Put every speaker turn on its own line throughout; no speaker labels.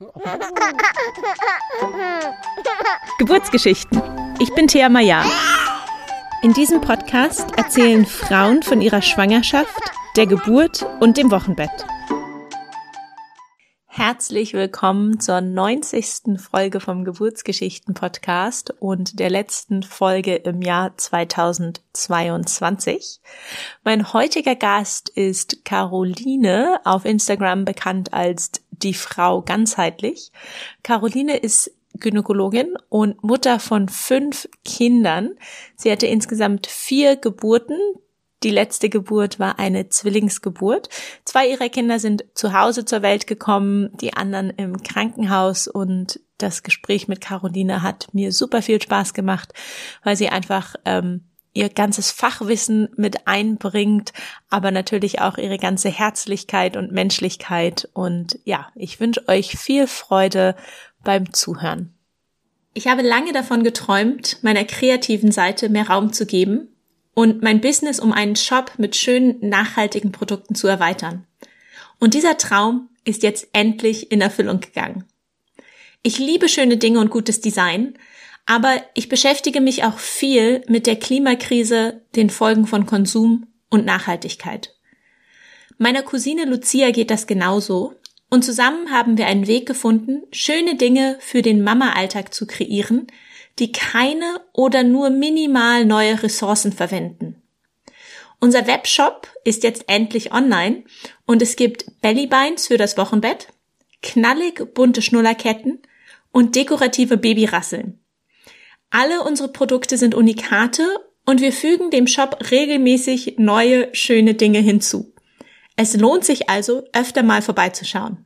Geburtsgeschichten. Ich bin Thea Maya. In diesem Podcast erzählen Frauen von ihrer Schwangerschaft, der Geburt und dem Wochenbett. Herzlich willkommen zur 90. Folge vom Geburtsgeschichten Podcast und der letzten Folge im Jahr 2022. Mein heutiger Gast ist Caroline, auf Instagram bekannt als die Frau ganzheitlich. Caroline ist Gynäkologin und Mutter von fünf Kindern. Sie hatte insgesamt vier Geburten. Die letzte Geburt war eine Zwillingsgeburt. Zwei ihrer Kinder sind zu Hause zur Welt gekommen, die anderen im Krankenhaus und das Gespräch mit Caroline hat mir super viel Spaß gemacht, weil sie einfach ähm, ihr ganzes Fachwissen mit einbringt, aber natürlich auch ihre ganze Herzlichkeit und Menschlichkeit. Und ja, ich wünsche euch viel Freude beim Zuhören. Ich habe lange davon geträumt, meiner kreativen Seite mehr Raum zu geben und mein Business um einen Shop mit schönen, nachhaltigen Produkten zu erweitern. Und dieser Traum ist jetzt endlich in Erfüllung gegangen. Ich liebe schöne Dinge und gutes Design, aber ich beschäftige mich auch viel mit der Klimakrise, den Folgen von Konsum und Nachhaltigkeit. Meiner Cousine Lucia geht das genauso und zusammen haben wir einen Weg gefunden, schöne Dinge für den Mama-Alltag zu kreieren, die keine oder nur minimal neue Ressourcen verwenden. Unser Webshop ist jetzt endlich online und es gibt Bellybeins für das Wochenbett, knallig bunte Schnullerketten und dekorative Babyrasseln. Alle unsere Produkte sind Unikate und wir fügen dem Shop regelmäßig neue, schöne Dinge hinzu. Es lohnt sich also, öfter mal vorbeizuschauen.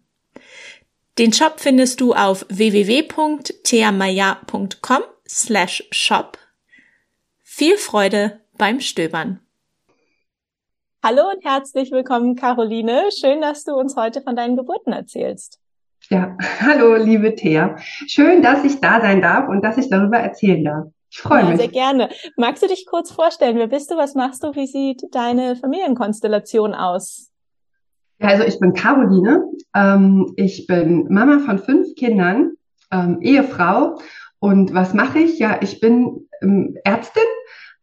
Den Shop findest du auf www.theamaya.com slash shop. Viel Freude beim Stöbern. Hallo und herzlich willkommen, Caroline. Schön, dass du uns heute von deinen Geburten erzählst.
Ja, hallo, liebe Thea. Schön, dass ich da sein darf und dass ich darüber erzählen darf. Ich freue ja, mich.
Sehr gerne. Magst du dich kurz vorstellen? Wer bist du? Was machst du? Wie sieht deine Familienkonstellation aus?
Also ich bin Caroline. Ähm, ich bin Mama von fünf Kindern, ähm, Ehefrau. Und was mache ich? Ja, ich bin ähm, Ärztin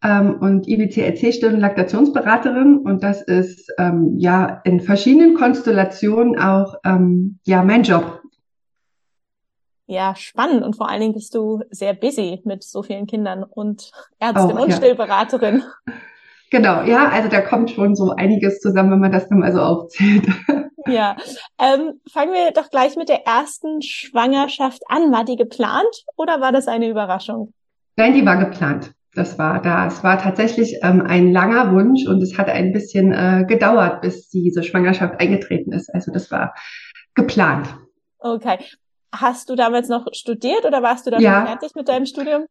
ähm, und IBCLC-Still- und Laktationsberaterin und das ist ähm, ja in verschiedenen Konstellationen auch ähm, ja mein Job.
Ja, spannend und vor allen Dingen bist du sehr busy mit so vielen Kindern und Ärztin auch, und ja. Stillberaterin.
Genau, ja, also da kommt schon so einiges zusammen, wenn man das dann mal so aufzählt.
Ja, ähm, fangen wir doch gleich mit der ersten Schwangerschaft an. War die geplant oder war das eine Überraschung?
Nein, die war geplant. Das war da. Es war tatsächlich ähm, ein langer Wunsch und es hat ein bisschen äh, gedauert, bis diese Schwangerschaft eingetreten ist. Also das war geplant.
Okay. Hast du damals noch studiert oder warst du dann ja. fertig mit deinem Studium?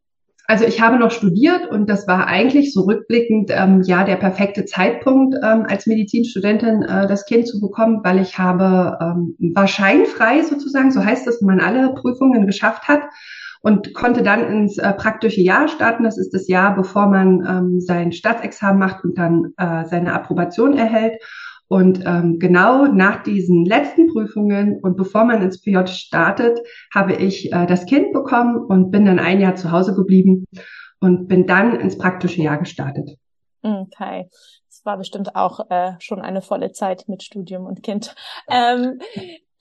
Also ich habe noch studiert und das war eigentlich so rückblickend ähm, ja der perfekte Zeitpunkt ähm, als Medizinstudentin äh, das Kind zu bekommen, weil ich habe ähm, war scheinfrei sozusagen, so heißt es, wenn man alle Prüfungen geschafft hat und konnte dann ins äh, praktische Jahr starten. Das ist das Jahr, bevor man ähm, sein Staatsexamen macht und dann äh, seine Approbation erhält. Und ähm, genau nach diesen letzten Prüfungen und bevor man ins PJ startet, habe ich äh, das Kind bekommen und bin dann ein Jahr zu Hause geblieben und bin dann ins praktische Jahr gestartet.
Okay. Das war bestimmt auch äh, schon eine volle Zeit mit Studium und Kind. Ähm,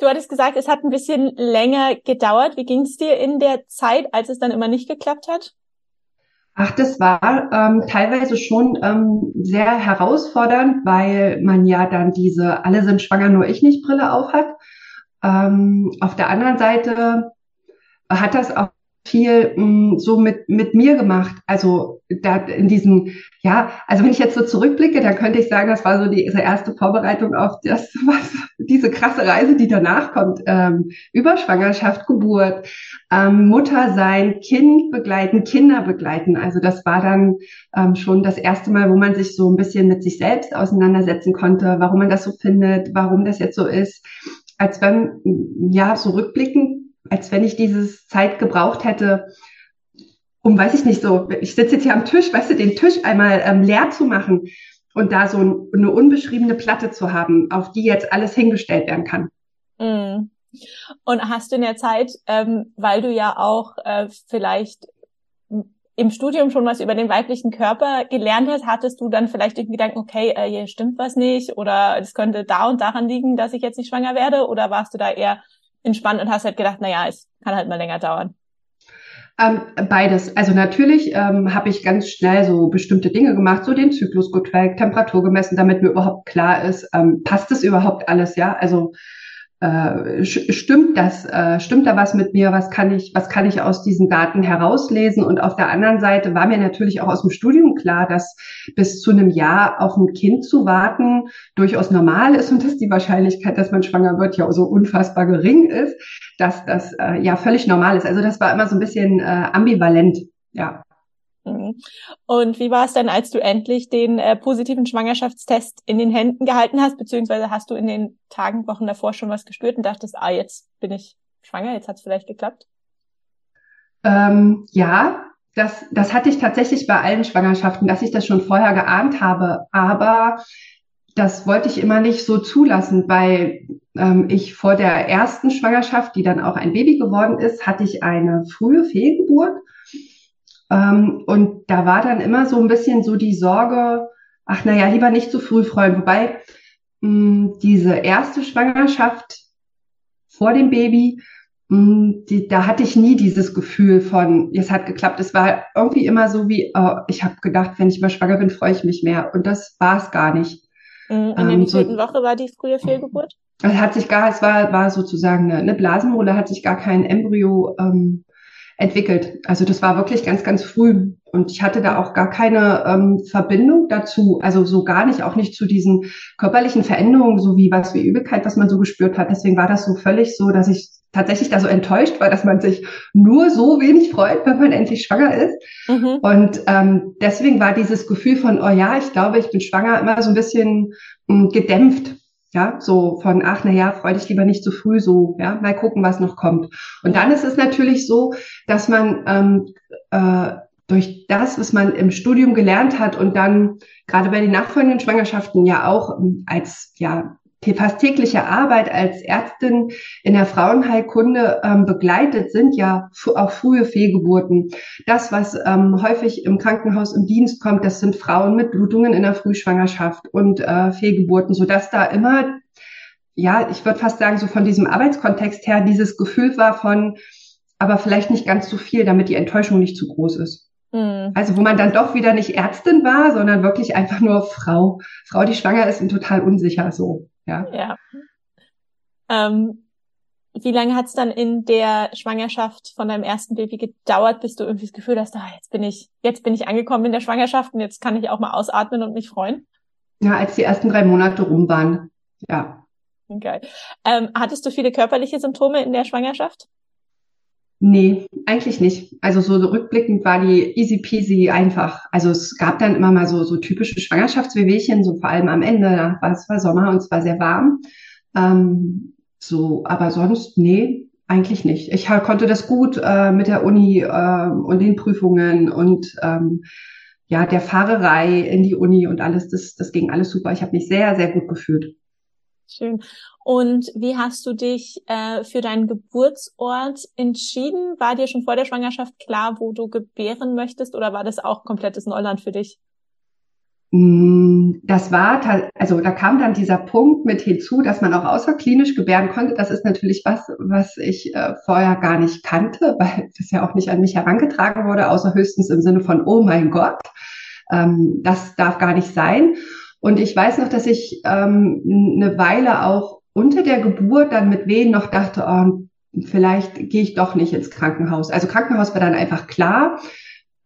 Du hattest gesagt, es hat ein bisschen länger gedauert. Wie ging es dir in der Zeit, als es dann immer nicht geklappt hat?
Ach, das war ähm, teilweise schon ähm, sehr herausfordernd, weil man ja dann diese alle sind schwanger, nur ich nicht Brille auf hat. Ähm, auf der anderen Seite hat das auch viel mh, mm, so mit, mit mir gemacht. Also da in diesem, ja, also wenn ich jetzt so zurückblicke, dann könnte ich sagen, das war so die, erste Vorbereitung auf das, was, diese krasse Reise, die danach kommt. Ähm, über Schwangerschaft, Geburt, ähm, Mutter sein, Kind begleiten, Kinder begleiten. Also das war dann ähm, schon das erste Mal, wo man sich so ein bisschen mit sich selbst auseinandersetzen konnte, warum man das so findet, warum das jetzt so ist. Als wenn, ja, so rückblickend als wenn ich dieses Zeit gebraucht hätte, um, weiß ich nicht, so, ich sitze jetzt hier am Tisch, weißt du, den Tisch einmal ähm, leer zu machen und da so ein, eine unbeschriebene Platte zu haben, auf die jetzt alles hingestellt werden kann.
Mm, Und hast du in der Zeit, ähm, weil du ja auch äh, vielleicht im Studium schon was über den weiblichen Körper gelernt hast, hattest du dann vielleicht irgendwie gedacht, okay, äh, hier stimmt was nicht oder es könnte da und daran liegen, dass ich jetzt nicht schwanger werde? Oder warst du da eher entspannt und hast halt gedacht, naja, es kann halt mal länger dauern?
Ähm, beides. Also natürlich ähm, habe ich ganz schnell so bestimmte Dinge gemacht, so den Zyklus getrackt, Temperatur gemessen, damit mir überhaupt klar ist, ähm, passt das überhaupt alles, ja? Also äh, stimmt das, äh, stimmt da was mit mir, was kann ich, was kann ich aus diesen Daten herauslesen? Und auf der anderen Seite war mir natürlich auch aus dem Studium klar, dass bis zu einem Jahr auf ein Kind zu warten durchaus normal ist und dass die Wahrscheinlichkeit, dass man schwanger wird, ja so unfassbar gering ist, dass das äh, ja völlig normal ist. Also das war immer so ein bisschen äh, ambivalent, ja.
Mhm. Und wie war es dann, als du endlich den äh, positiven Schwangerschaftstest in den Händen gehalten hast, beziehungsweise hast du in den Tagen, Wochen davor schon was gespürt und dachtest, ah, jetzt bin ich schwanger, jetzt hat es vielleicht geklappt?
Ähm, ja, das, das hatte ich tatsächlich bei allen Schwangerschaften, dass ich das schon vorher geahnt habe, aber das wollte ich immer nicht so zulassen, weil ähm, ich vor der ersten Schwangerschaft, die dann auch ein Baby geworden ist, hatte ich eine frühe Fehlgeburt ähm, und da war dann immer so ein bisschen so die Sorge, ach naja, lieber nicht zu früh freuen. Wobei mh, hm, diese erste Schwangerschaft vor dem Baby, mh, hm, die, da hatte ich nie dieses Gefühl von, es hat geklappt. Es war irgendwie immer so wie, oh, ich habe gedacht, wenn ich mal schwanger bin, freue ich mich mehr. Und das war es gar nicht.
Mhm, in der ähm, wievielten so, Woche war die frühe Fehlgeburt?
Es hat sich gar, es war, war sozusagen eine, eine Blasenmole, hat sich gar kein Embryo ähm, entwickelt. Also das war wirklich ganz, ganz früh. Und ich hatte da auch gar keine ähm, Verbindung dazu, also so gar nicht, auch nicht zu diesen körperlichen Veränderungen, so wie was wie Übelkeit, was man so gespürt hat. Deswegen war das so völlig so, dass ich tatsächlich da so enttäuscht war, dass man sich nur so wenig freut, wenn man endlich schwanger ist. Mhm. Und ähm, deswegen war dieses Gefühl von, oh ja, ich glaube, ich bin schwanger, immer so ein bisschen mh, hm, gedämpft. Ja, so von, ach, na ja, freu dich lieber nicht zu früh, so, ja, mal gucken, was noch kommt. Und dann ist es natürlich so, dass man ähm, äh, durch das, was man im Studium gelernt hat und dann gerade bei den nachfolgenden Schwangerschaften ja auch ähm, als ja fast tägliche Arbeit als Ärztin in der Frauenheilkunde ähm, begleitet, sind ja auch frühe Fehlgeburten. Das, was ähm, häufig im Krankenhaus im Dienst kommt, das sind Frauen mit Blutungen in der Frühschwangerschaft und äh, Fehlgeburten, sodass da immer, ja, ich würde fast sagen, so von diesem Arbeitskontext her dieses Gefühl war von, aber vielleicht nicht ganz so viel, damit die Enttäuschung nicht zu groß ist. Mhm. Also wo man dann doch wieder nicht Ärztin war, sondern wirklich einfach nur Frau. Frau, die schwanger ist und total unsicher so. Ja.
ja. Ähm, wie lange hat es dann in der Schwangerschaft von deinem ersten Baby gedauert, bis du irgendwie das Gefühl hast, ah, jetzt bin ich, jetzt bin ich angekommen in der Schwangerschaft und jetzt kann ich auch mal ausatmen und mich freuen?
Ja, als die ersten drei Monate rum waren. Ja.
Okay. Ähm, hattest du viele körperliche Symptome in der Schwangerschaft?
Nee, eigentlich nicht. Also so rückblickend war die easy peasy einfach. Also es gab dann immer mal so, so typische Schwangerschaftswehwehchen, so vor allem am Ende, da war es war Sommer und es war sehr warm. Ähm, so, aber sonst, nee, eigentlich nicht. Ich konnte das gut äh, mit der Uni äh, und den Prüfungen und ähm, ja, der Fahrerei in die Uni und alles, das, das ging alles super. Ich habe mich sehr, sehr gut gefühlt.
Schön. Und wie hast du dich äh, für deinen Geburtsort entschieden? War dir schon vor der Schwangerschaft klar, wo du gebären möchtest oder war das auch komplettes Neuland für dich?
Mm, das war, also da kam dann dieser Punkt mit hinzu, dass man auch außerklinisch gebären konnte. Das ist natürlich was, was ich äh, vorher gar nicht kannte, weil das ja auch nicht an mich herangetragen wurde, außer höchstens im Sinne von, oh mein Gott, ähm, das darf gar nicht sein. Und ich weiß noch, dass ich ähm, eine Weile auch unter der Geburt dann mit Wehen noch dachte, oh, vielleicht gehe ich doch nicht ins Krankenhaus. Also Krankenhaus war dann einfach klar,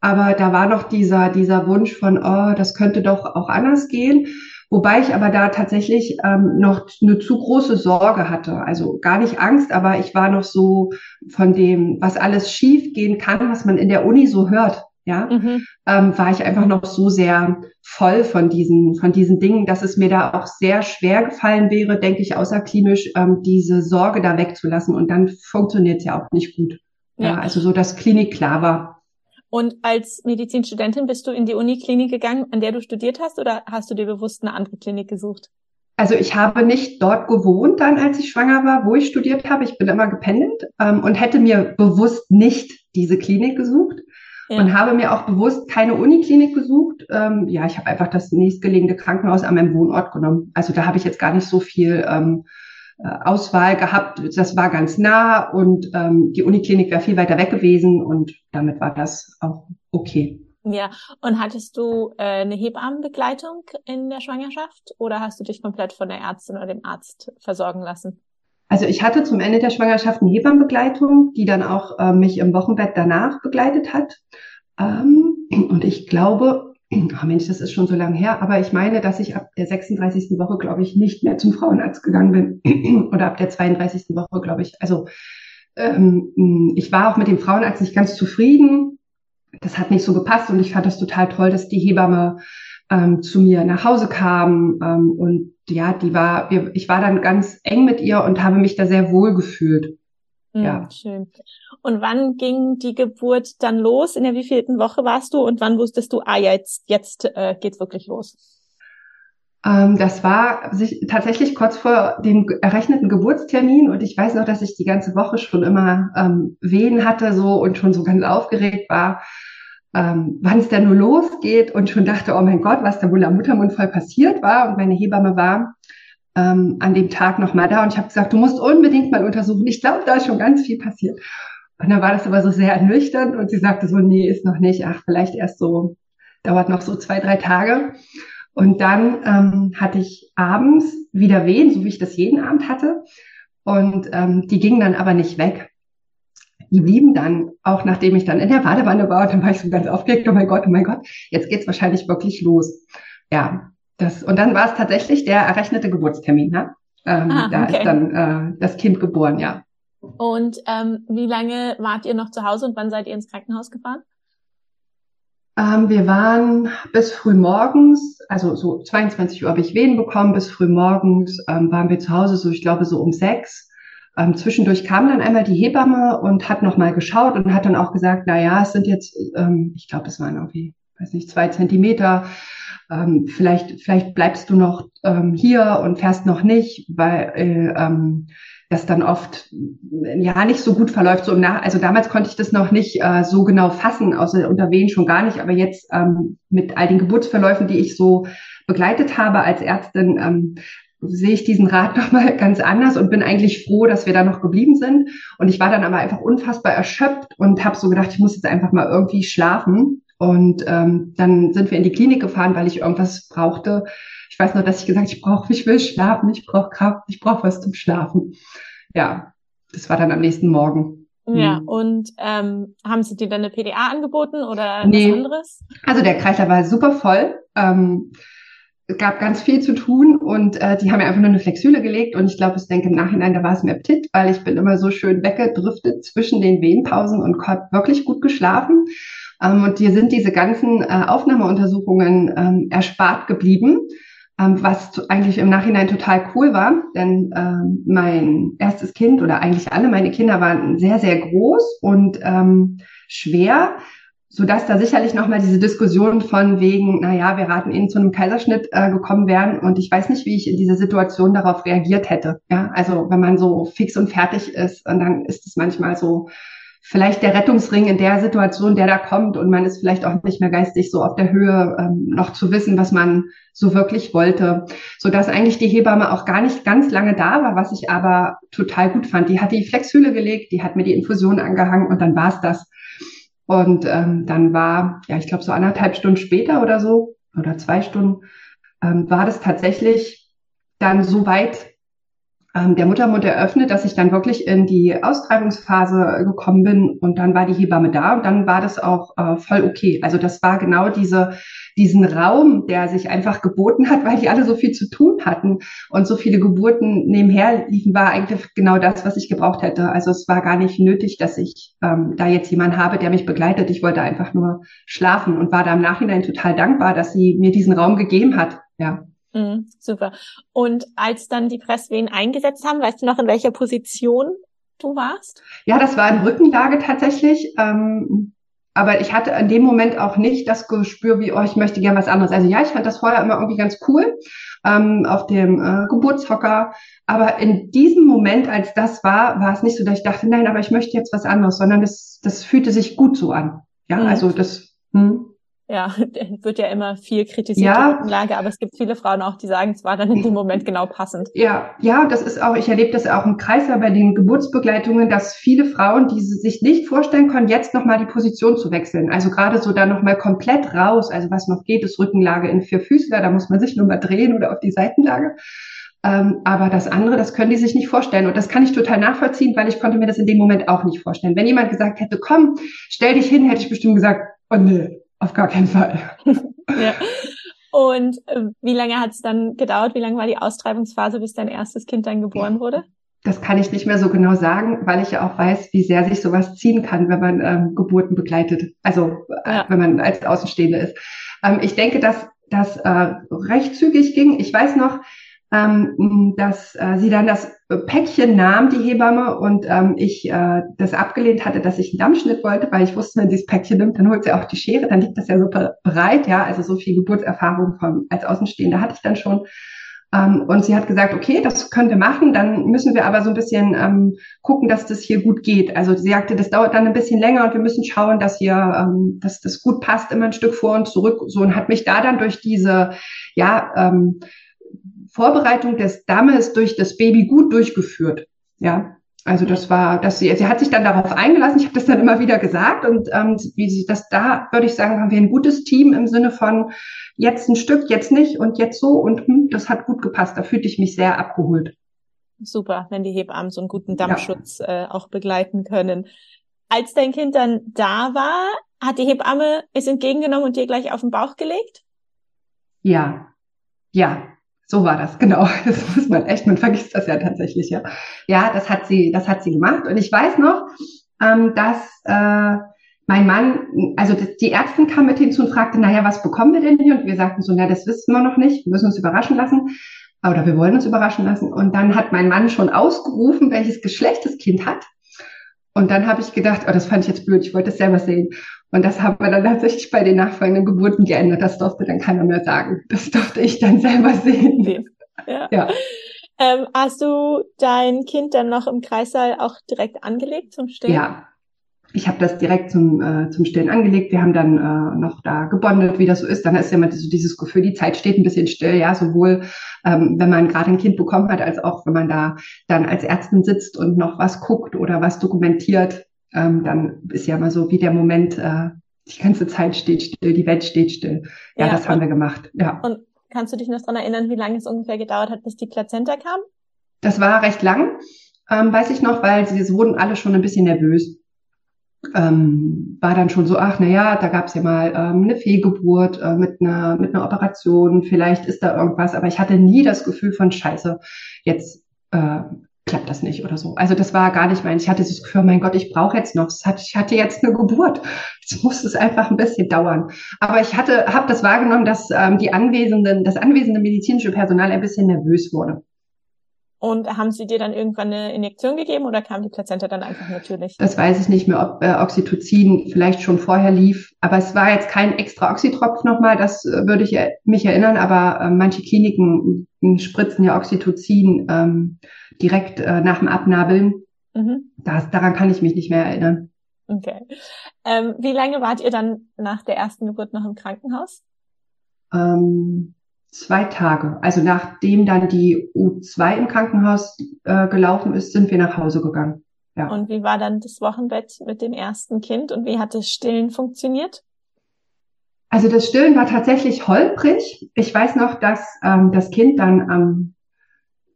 aber da war noch dieser, dieser Wunsch von, oh, das könnte doch auch anders gehen. Wobei ich aber da tatsächlich ähm, noch eine zu große Sorge hatte. Also gar nicht Angst, aber ich war noch so von dem, was alles schief gehen kann, was man in der Uni so hört ja, mhm. ähm, war ich einfach noch so sehr voll von diesen, von diesen Dingen, dass es mir da auch sehr schwer gefallen wäre, denke ich, außerklinisch, ähm, diese Sorge da wegzulassen. Und dann funktioniert es ja auch nicht gut. Ja. ja, also so, dass Klinik klar war.
Und als Medizinstudentin bist du in die Uniklinik gegangen, an der du studiert hast, oder hast du dir bewusst eine andere Klinik gesucht?
also ich habe nicht dort gewohnt dann, als ich schwanger war, wo ich studiert habe. Ich bin immer gependelt ähm, und hätte mir bewusst nicht diese Klinik gesucht ja. und habe mir auch bewusst keine Uniklinik gesucht. Ähm, ja, ich habe einfach das nächstgelegene Krankenhaus an meinem Wohnort genommen. Also da habe ich jetzt gar nicht so viel ähm, äh, Auswahl gehabt. Das war ganz nah und ähm, die Uniklinik wäre viel weiter weg gewesen und damit war das auch okay.
Ja, und hattest du äh, eine Hebammenbegleitung in der Schwangerschaft oder hast du dich komplett von der Ärztin oder dem Arzt versorgen lassen?
Also ich hatte zum Ende der Schwangerschaft eine Hebammenbegleitung, die dann auch äh, mich im Wochenbett danach begleitet hat. Ähm, und ich glaube, oh Mensch, das ist schon so lange her, aber ich meine, dass ich ab der 36. Woche, glaube ich, nicht mehr zum Frauenarzt gegangen bin. Oder ab der 32. Woche, glaube ich. Also ähm, ich war auch mit dem Frauenarzt nicht ganz zufrieden das hat nicht so gepasst und ich fand das total toll, dass die Hebamme ähm, zu mir nach Hause kam ähm, und ja, die war, ich war dann ganz eng mit ihr und habe mich da sehr wohl gefühlt.
Mhm, ja. Schön. Und wann ging die Geburt dann los? In der wievielten Woche warst du und wann wusstest du, ah, jetzt, jetzt äh, geht's wirklich los?
Ähm, das war sich, tatsächlich kurz vor dem errechneten Geburtstermin und ich weiß noch, dass ich die ganze Woche schon immer ähm, Wehen hatte so und schon so ganz aufgeregt war ähm, wann es denn nur losgeht und schon dachte, oh mein Gott, was da wohl am Muttermund voll passiert war. Und meine Hebamme war ähm, an dem Tag noch mal da und ich habe gesagt, du musst unbedingt mal untersuchen. Ich glaube, da ist schon ganz viel passiert. Und dann war das aber so sehr ernüchternd und sie sagte so, nee, ist noch nicht. Ach, vielleicht erst so, dauert noch so zwei, drei Tage. Und dann ähm, hatte ich abends wieder Wehen, so wie ich das jeden Abend hatte. Und ähm, die gingen dann aber nicht weg die blieben dann, auch nachdem ich dann in der Badewanne war, und dann war ich so ganz aufgeregt, oh mein Gott, oh mein Gott, jetzt geht's wahrscheinlich wirklich los. Ja, das, und dann war es tatsächlich der errechnete Geburtstermin, ne? Ähm, ah, da ist dann äh, das Kind geboren, ja.
Und ähm, wie lange wart ihr noch zu Hause und wann seid ihr ins Krankenhaus gefahren?
Ähm, wir waren bis früh morgens, also so 22 Uhr habe ich Wehen bekommen, bis früh morgens ähm, waren wir zu Hause, so ich glaube so um sechs. Ähm, zwischendurch kam dann einmal die Hebamme und hat nochmal geschaut und hat dann auch gesagt, na ja, es sind jetzt, ähm, ich glaube, es waren irgendwie, weiß nicht, zwei Zentimeter. Ähm, vielleicht, vielleicht bleibst du noch ähm, hier und fährst noch nicht, weil äh, ähm, das dann oft ja nicht so gut verläuft. So im Nach also damals konnte ich das noch nicht äh, so genau fassen, außer unter Wehen schon gar nicht, aber jetzt ähm, mit all den Geburtsverläufen, die ich so begleitet habe als Ärztin, ähm, sehe ich diesen Rat nochmal ganz anders und bin eigentlich froh, dass wir da noch geblieben sind. Und ich war dann aber einfach unfassbar erschöpft und habe so gedacht, ich muss jetzt einfach mal irgendwie schlafen. Und ähm, dann sind wir in die Klinik gefahren, weil ich irgendwas brauchte. Ich weiß noch, dass ich gesagt, ich brauche, ich will schlafen, ich brauche Kraft, ich brauche was zum Schlafen. Ja, das war dann am nächsten Morgen.
Ja, mhm. und ähm, haben sie dir dann eine PDA angeboten oder nee. was anderes?
Also der Kreislauf war super voll. Ähm, es gab ganz viel zu tun und äh, die haben mir einfach nur eine Flexüle gelegt und ich glaube, ich denke im Nachhinein, da war es mir Appetit, weil ich bin immer so schön weggedriftet zwischen den Wehenpausen und habe wirklich gut geschlafen. Ähm, und hier sind diese ganzen äh, Aufnahmeuntersuchungen ähm, erspart geblieben, ähm, was eigentlich im Nachhinein total cool war, denn ähm, mein erstes Kind oder eigentlich alle meine Kinder waren sehr, sehr groß und ähm, schwer so dass da sicherlich nochmal diese Diskussion von wegen, na ja, wir raten Ihnen zu einem Kaiserschnitt äh, gekommen wären und ich weiß nicht, wie ich in dieser Situation darauf reagiert hätte. Ja, also wenn man so fix und fertig ist und dann ist es manchmal so vielleicht der Rettungsring in der Situation, der da kommt und man ist vielleicht auch nicht mehr geistig so auf der Höhe, ähm, noch zu wissen, was man so wirklich wollte, so dass eigentlich die Hebamme auch gar nicht ganz lange da war, was ich aber total gut fand. Die hat die Flexhüle gelegt, die hat mir die Infusion angehangen und dann war's das. Und ähm, dann war, ja, ich glaube, so anderthalb Stunden später oder so, oder zwei Stunden, ähm, war das tatsächlich dann so weit, ähm, der Muttermund eröffnet, dass ich dann wirklich in die Austreibungsphase gekommen bin und dann war die Hebamme da und dann war das auch äh, voll okay. Also das war genau diese, diesen Raum, der sich einfach geboten hat, weil die alle so viel zu tun hatten und so viele Geburten nebenher liefen, war eigentlich genau das, was ich gebraucht hätte. Also es war gar nicht nötig, dass ich ähm, da jetzt jemanden habe, der mich begleitet. Ich wollte einfach nur schlafen und war da im Nachhinein total dankbar, dass sie mir diesen Raum gegeben hat. Ja.
Mhm, super. Und als dann die Presswehen eingesetzt haben, weißt du noch, in welcher Position du warst?
Ja, das war in Rückenlage tatsächlich. Ähm, aber ich hatte in dem Moment auch nicht das Gespür, wie, oh, ich möchte gern was anderes. Also ja, ich fand das vorher immer irgendwie ganz cool ähm, auf dem äh, Geburtshocker. Aber in diesem Moment, als das war, war es nicht so, dass ich dachte, nein, aber ich möchte jetzt was anderes, sondern das, das fühlte sich gut so an. Ja, mhm. also das. Hm.
Ja, wird ja immer viel kritisiert, ja. die Lage, aber es gibt viele Frauen auch, die sagen, es war dann in dem Moment genau passend.
Ja, ja, das ist auch, ich erlebe das auch im Kreis bei den Geburtsbegleitungen, dass viele Frauen, die sich nicht vorstellen können, jetzt nochmal die Position zu wechseln. Also gerade so da nochmal komplett raus, also was noch geht, ist Rückenlage in vier Füßler, da muss man sich nur mal drehen oder auf die Seitenlage. Ähm, aber das andere, das können die sich nicht vorstellen. Und das kann ich total nachvollziehen, weil ich konnte mir das in dem Moment auch nicht vorstellen. Wenn jemand gesagt hätte, komm, stell dich hin, hätte ich bestimmt gesagt, oh nee, auf gar keinen Fall.
ja. Und äh, wie lange hat es dann gedauert? Wie lange war die Austreibungsphase, bis dein erstes Kind dann geboren wurde?
Das kann ich nicht mehr so genau sagen, weil ich ja auch weiß, wie sehr sich sowas ziehen kann, wenn man ähm, Geburten begleitet. Also äh, ja. wenn man als Außenstehende ist. Ähm, ich denke, dass das äh, recht zügig ging. Ich weiß noch, ähm, dass äh, sie dann das Päckchen nahm, die Hebamme, und ähm, ich äh, das abgelehnt hatte, dass ich einen Dammschnitt wollte, weil ich wusste, wenn sie das Päckchen nimmt, dann holt sie auch die Schere, dann liegt das ja super breit, ja, also so viel Geburtserfahrung vom, als Außenstehende hatte ich dann schon. Ähm, und sie hat gesagt, okay, das können wir machen, dann müssen wir aber so ein bisschen ähm, gucken, dass das hier gut geht. Also sie sagte, das dauert dann ein bisschen länger und wir müssen schauen, dass hier, ähm, dass das gut passt, immer ein Stück vor und zurück. So und hat mich da dann durch diese, ja, ähm, Vorbereitung des Dammes durch das Baby gut durchgeführt. Ja, also das war, dass sie, sie hat sich dann darauf eingelassen. Ich habe das dann immer wieder gesagt und ähm, wie sie das da, würde ich sagen, haben wir ein gutes Team im Sinne von jetzt ein Stück, jetzt nicht und jetzt so und hm, das hat gut gepasst. Da fühlte ich mich sehr abgeholt.
Super, wenn die Hebammen so einen guten Dammschutz ja. äh, auch begleiten können. Als dein Kind dann da war, hat die Hebamme es entgegengenommen und dir gleich auf den Bauch gelegt?
Ja, ja, so war das, genau. Das muss man echt, man vergisst das ja tatsächlich, ja. Ja, das hat sie, das hat sie gemacht. Und ich weiß noch, ähm, dass äh, mein Mann, also die Ärztin kam mit hinzu und fragte, naja, was bekommen wir denn hier? Und wir sagten so, na, das wissen wir noch nicht, wir müssen uns überraschen lassen. Oder wir wollen uns überraschen lassen. Und dann hat mein Mann schon ausgerufen, welches Geschlecht das Kind hat. Und dann habe ich gedacht, oh, das fand ich jetzt blöd, ich wollte es selber sehen. Und das haben wir dann tatsächlich bei den nachfolgenden Geburten geändert. Das durfte dann keiner mehr sagen. Das durfte ich dann selber sehen.
Ja. ja. Ähm, hast du dein Kind dann noch im Kreissaal auch direkt angelegt zum Stillen?
Ja. Ich habe das direkt zum, äh, zum Stillen angelegt. Wir haben dann äh, noch da gebondet, wie das so ist. Dann ist ja immer so dieses Gefühl, die Zeit steht ein bisschen still, ja, sowohl ähm, wenn man gerade ein Kind bekommen hat, als auch wenn man da dann als Ärztin sitzt und noch was guckt oder was dokumentiert ähm, dann ist ja mal so wie der Moment, äh, die ganze Zeit steht still, die Welt steht still. Ja, ja das haben wir gemacht. Ja.
Und kannst du dich noch dran erinnern, wie lange es ungefähr gedauert hat, bis die Plazenta kam?
Das war recht lang, ähm, weiß ich noch, weil sie wurden alle schon ein bisschen nervös. Ähm, war dann schon so, ach na ja, da gab es ja mal ähm, eine Fehlgeburt äh, mit einer mit einer Operation, vielleicht ist da irgendwas, aber ich hatte nie das Gefühl von Scheiße, jetzt äh, klappt das nicht oder so. Also das war gar nicht mein, ich hatte das Gefühl, mein Gott, ich brauche jetzt noch, ich hatte jetzt eine Geburt. Jetzt muss es einfach ein bisschen dauern. Aber ich hatte, habe das wahrgenommen, dass ähm, die anwesenden, das anwesende medizinische Personal ein bisschen nervös wurde.
Und haben sie dir dann irgendwann eine Injektion gegeben oder kam die Plazenta dann einfach natürlich?
Das weiß ich nicht mehr, ob äh, Oxytocin vielleicht schon vorher lief. Aber es war jetzt kein extra Oxytropf nochmal, das äh, würde ich mich erinnern. Aber äh, manche Kliniken spritzen ja Oxytocin ähm, direkt äh, nach dem Abnabeln. Mhm. Das, daran kann ich mich nicht mehr erinnern.
Okay. Ähm, wie lange wart ihr dann nach der ersten Geburt noch im Krankenhaus?
Ähm, zwei Tage. Also nachdem dann die U2 im Krankenhaus äh, gelaufen ist, sind wir nach Hause gegangen.
Ja. Und wie war dann das Wochenbett mit dem ersten Kind und wie hat das Stillen funktioniert?
Also das Stillen war tatsächlich holprig. Ich weiß noch, dass ähm, das Kind dann am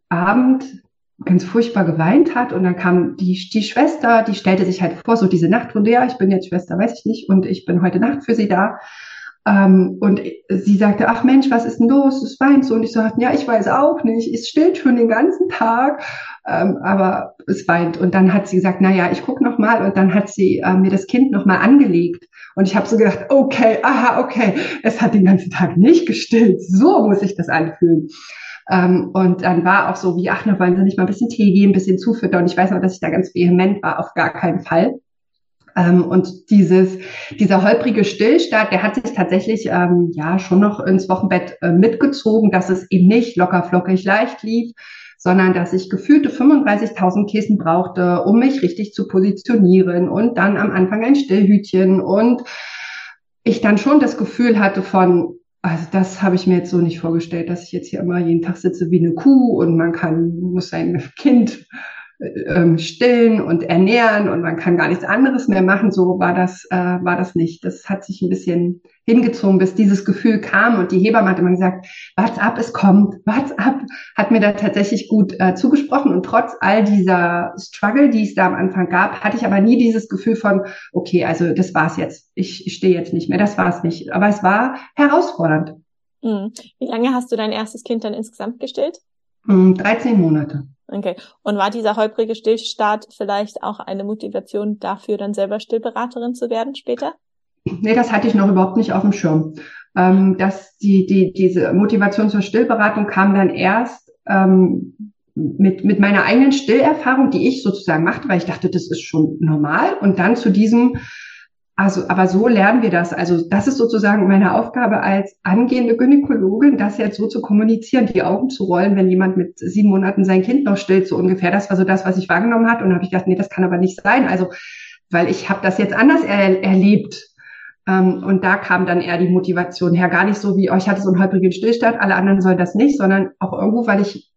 Abend ganz furchtbar geweint hat und dann kam die, die Schwester, die stellte sich halt vor, so diese Nachtrunde, ja, ich bin jetzt Schwester, weiß ich nicht, und ich bin heute Nacht für sie da. Ähm, und sie sagte, ach Mensch, was ist denn los? Es weint so. Und ich sagte, ja, ich weiß auch nicht. Es stillt schon den ganzen Tag, ähm, aber es weint. Und dann hat sie gesagt, na ja, ich guck noch mal. Und dann hat sie äh, mir das Kind noch mal angelegt. Und ich habe so gedacht, okay, aha, okay, es hat den ganzen Tag nicht gestillt. So muss ich das anfühlen. Ähm, und dann war auch so wie, ach, na, wollen Sie nicht mal ein bisschen Tee geben, ein bisschen zufüttern. Und ich weiß noch, dass ich da ganz vehement war, auf gar keinen Fall. Ähm, und dieses, dieser holprige Stillstart, der hat sich tatsächlich ähm, ja schon noch ins Wochenbett äh, mitgezogen, dass es eben nicht locker flockig leicht lief, sondern dass ich gefühlte 35.000 Kissen brauchte, um mich richtig zu positionieren und dann am Anfang ein Stillhütchen und ich dann schon das Gefühl hatte von, also das habe ich mir jetzt so nicht vorgestellt, dass ich jetzt hier immer jeden Tag sitze wie eine Kuh und man kann, muss sein Kind ähm, stillen und ernähren und man kann gar nichts anderes mehr machen. So war das, äh, war das nicht. Das hat sich ein bisschen hingezogen, bis dieses Gefühl kam und die Hebamme hat immer gesagt, what's ab, es kommt, what's ab, hat mir da tatsächlich gut äh, zugesprochen und trotz all dieser Struggle, die es da am Anfang gab, hatte ich aber nie dieses Gefühl von, okay, also das war's jetzt, ich, ich stehe jetzt nicht mehr, das war's nicht. Aber es war herausfordernd.
Hm. Wie lange hast du dein erstes Kind dann insgesamt gestillt?
13 hm, Monate.
Okay. Und war dieser holprige Stillstart vielleicht auch eine Motivation dafür, dann selber Stillberaterin zu werden später?
Nee, das hatte ich noch überhaupt nicht auf dem Schirm. Ähm, dass die, die, diese Motivation zur Stillberatung kam dann erst ähm, mit, mit meiner eigenen Stillerfahrung, die ich sozusagen machte, weil ich dachte, das ist schon normal. Und dann zu diesem, also, aber so lernen wir das. Also, das ist sozusagen meine Aufgabe als angehende Gynäkologin, das jetzt so zu kommunizieren, die Augen zu rollen, wenn jemand mit sieben Monaten sein Kind noch stillt, so ungefähr. Das war so das, was ich wahrgenommen hat. Und habe ich gedacht, nee, das kann aber nicht sein. Also, weil ich habe das jetzt anders er erlebt. Ähm, und da kam dann eher die Motivation her. Gar nicht so wie, oh, hatte so einen holprigen Stillstand, alle anderen sollen das nicht, sondern auch irgendwo, weil ich,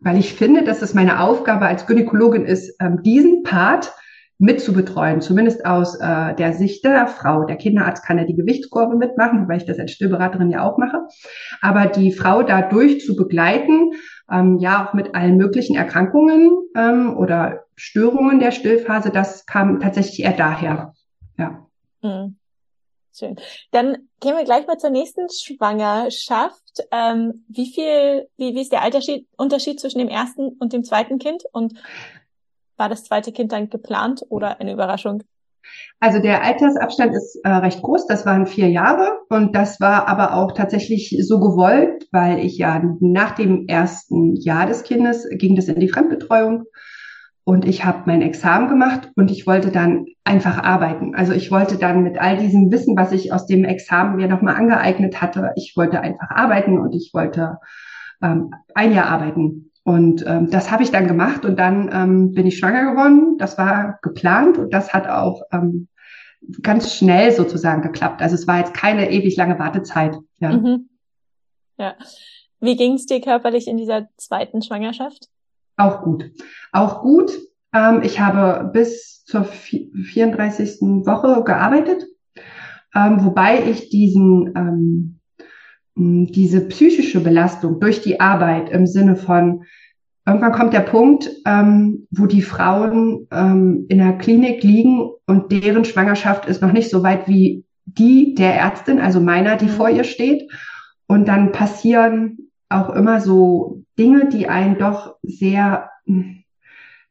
weil ich finde, dass es meine Aufgabe als Gynäkologin ist, ähm, diesen Part mit zu betreuen, zumindest aus äh, der Sicht der Frau. Der Kinderarzt kann ja die Gewichtskurve mitmachen, wobei ich das als Stillberaterin ja auch mache. Aber die Frau dadurch zu begleiten, ähm, ja auch mit allen möglichen Erkrankungen ähm, oder Störungen der Stillphase, das kam tatsächlich eher daher. Ja.
Mhm. Schön. Dann gehen wir gleich mal zur nächsten Schwangerschaft. Ähm, wie viel, wie, wie ist der Alterschied, Unterschied zwischen dem ersten und dem zweiten Kind? Und war das zweite Kind dann geplant oder eine Überraschung?
Also der Altersabstand ist äh, recht groß, das waren vier Jahre und das war aber auch tatsächlich so gewollt, weil ich ja nach dem ersten Jahr des Kindes ging das in die Fremdbetreuung und ich habe mein Examen gemacht und ich wollte dann einfach arbeiten. Also ich wollte dann mit all diesem Wissen, was ich aus dem Examen mir nochmal angeeignet hatte, ich wollte einfach arbeiten und ich wollte ähm, ein Jahr arbeiten. Und ähm, das habe ich dann gemacht und dann ähm, bin ich schwanger geworden. Das war geplant und das hat auch ähm, ganz schnell sozusagen geklappt. Also es war jetzt keine ewig lange Wartezeit. Ja. Mhm.
ja. Wie ging es dir körperlich in dieser zweiten Schwangerschaft?
Auch gut. Auch gut. Ähm, ich habe bis zur 34. Woche gearbeitet, ähm, wobei ich diesen ähm, diese psychische Belastung durch die Arbeit im Sinne von, irgendwann kommt der Punkt, ähm, wo die Frauen ähm, in der Klinik liegen und deren Schwangerschaft ist noch nicht so weit wie die der Ärztin, also meiner, die mhm. vor ihr steht. Und dann passieren auch immer so Dinge, die einen doch sehr,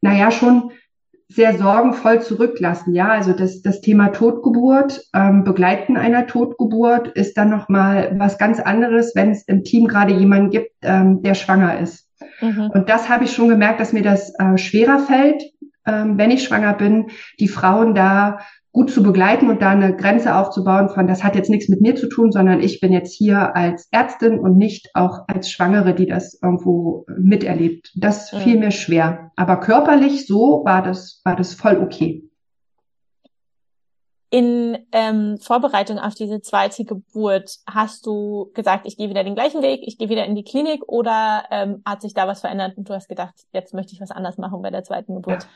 naja, schon sehr sorgenvoll zurücklassen. Ja, also das, das Thema Totgeburt, ähm, Begleiten einer Totgeburt ist dann nochmal was ganz anderes, wenn es im Team gerade jemanden gibt, ähm, der schwanger ist. Mhm. Und das habe ich schon gemerkt, dass mir das äh, schwerer fällt, ähm, wenn ich schwanger bin, die Frauen da gut zu begleiten und da eine Grenze aufzubauen von, das hat jetzt nichts mit mir zu tun, sondern ich bin jetzt hier als Ärztin und nicht auch als Schwangere, die das irgendwo miterlebt. Das fiel mhm. mir schwer. Aber körperlich so war das, war das voll okay.
In ähm, Vorbereitung auf diese zweite Geburt hast du gesagt, ich gehe wieder den gleichen Weg, ich gehe wieder in die Klinik oder ähm, hat sich da was verändert und du hast gedacht, jetzt möchte ich was anders machen bei der zweiten Geburt? Ja.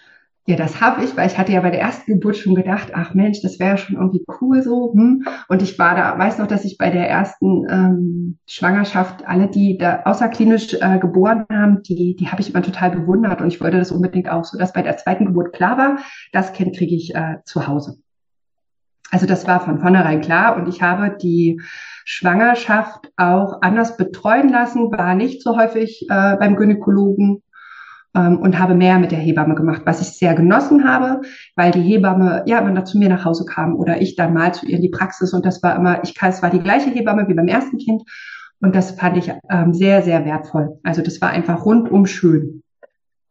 Ja, das habe ich, weil ich hatte ja bei der ersten Geburt schon gedacht, ach Mensch, das wäre schon irgendwie cool so. Hm. Und ich war da, weiß noch, dass ich bei der ersten ähm, Schwangerschaft alle, die da außerklinisch äh, geboren haben, die, die habe ich immer total bewundert und ich wollte das unbedingt auch, so dass bei der zweiten Geburt klar war, das Kind kriege ich äh, zu Hause. Also das war von vornherein klar und ich habe die Schwangerschaft auch anders betreuen lassen, war nicht so häufig äh, beim Gynäkologen ähm, und habe mehr mit der Hebamme gemacht, was ich sehr genossen habe, weil die Hebamme ja immer zu mir nach Hause kam oder ich dann mal zu ihr in die Praxis und das war immer, ich es war die gleiche Hebamme wie beim ersten Kind und das fand ich ähm, sehr, sehr wertvoll. Also das war einfach rundum schön.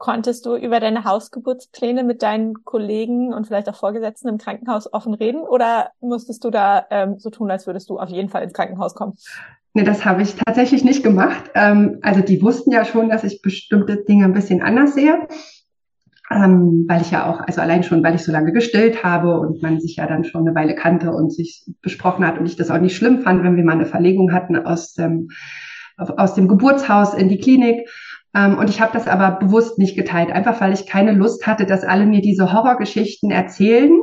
Konntest du über deine Hausgeburtspläne mit deinen Kollegen und vielleicht auch Vorgesetzten im Krankenhaus offen reden oder musstest du da ähm, so tun, als würdest du auf jeden Fall ins Krankenhaus kommen?
Nee, das habe ich tatsächlich nicht gemacht. Ähm, also die wussten ja schon, dass ich bestimmte Dinge ein bisschen anders sehe. Ähm, weil ich ja auch, also allein schon, weil ich so lange gestillt habe und man sich ja dann schon eine Weile kannte und sich besprochen hat und ich das auch nicht schlimm fand, wenn wir mal eine Verlegung hatten aus dem, aus dem Geburtshaus in die Klinik. Ähm, und ich habe das aber bewusst nicht geteilt, einfach weil ich keine Lust hatte, dass alle mir diese Horrorgeschichten erzählen,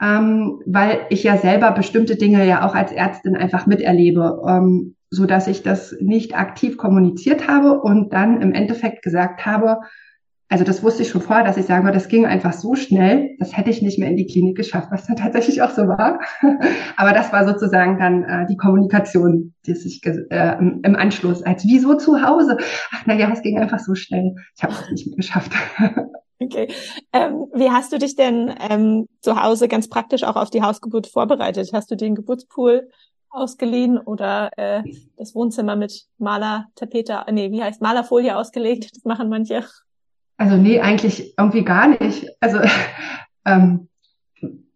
ähm, weil ich ja selber bestimmte Dinge ja auch als Ärztin einfach miterlebe, ähm, so dass ich das nicht aktiv kommuniziert habe und dann im Endeffekt gesagt habe, also das wusste ich schon vorher, dass ich sagen würde, das ging einfach so schnell, das hätte ich nicht mehr in die Klinik geschafft, was dann tatsächlich auch so war. Aber das war sozusagen dann äh, die Kommunikation, die sich äh, im Anschluss als wieso zu Hause. Ach na ja, es ging einfach so schnell. Ich habe es nicht mehr geschafft.
Okay. Ähm, wie hast du dich denn ähm, zu Hause ganz praktisch auch auf die Hausgeburt vorbereitet? Hast du den Geburtspool ausgeliehen oder äh, das Wohnzimmer mit Malertapete, nee, wie heißt Malerfolie ausgelegt? Das machen manche.
Also nee, eigentlich irgendwie gar nicht. Also ähm,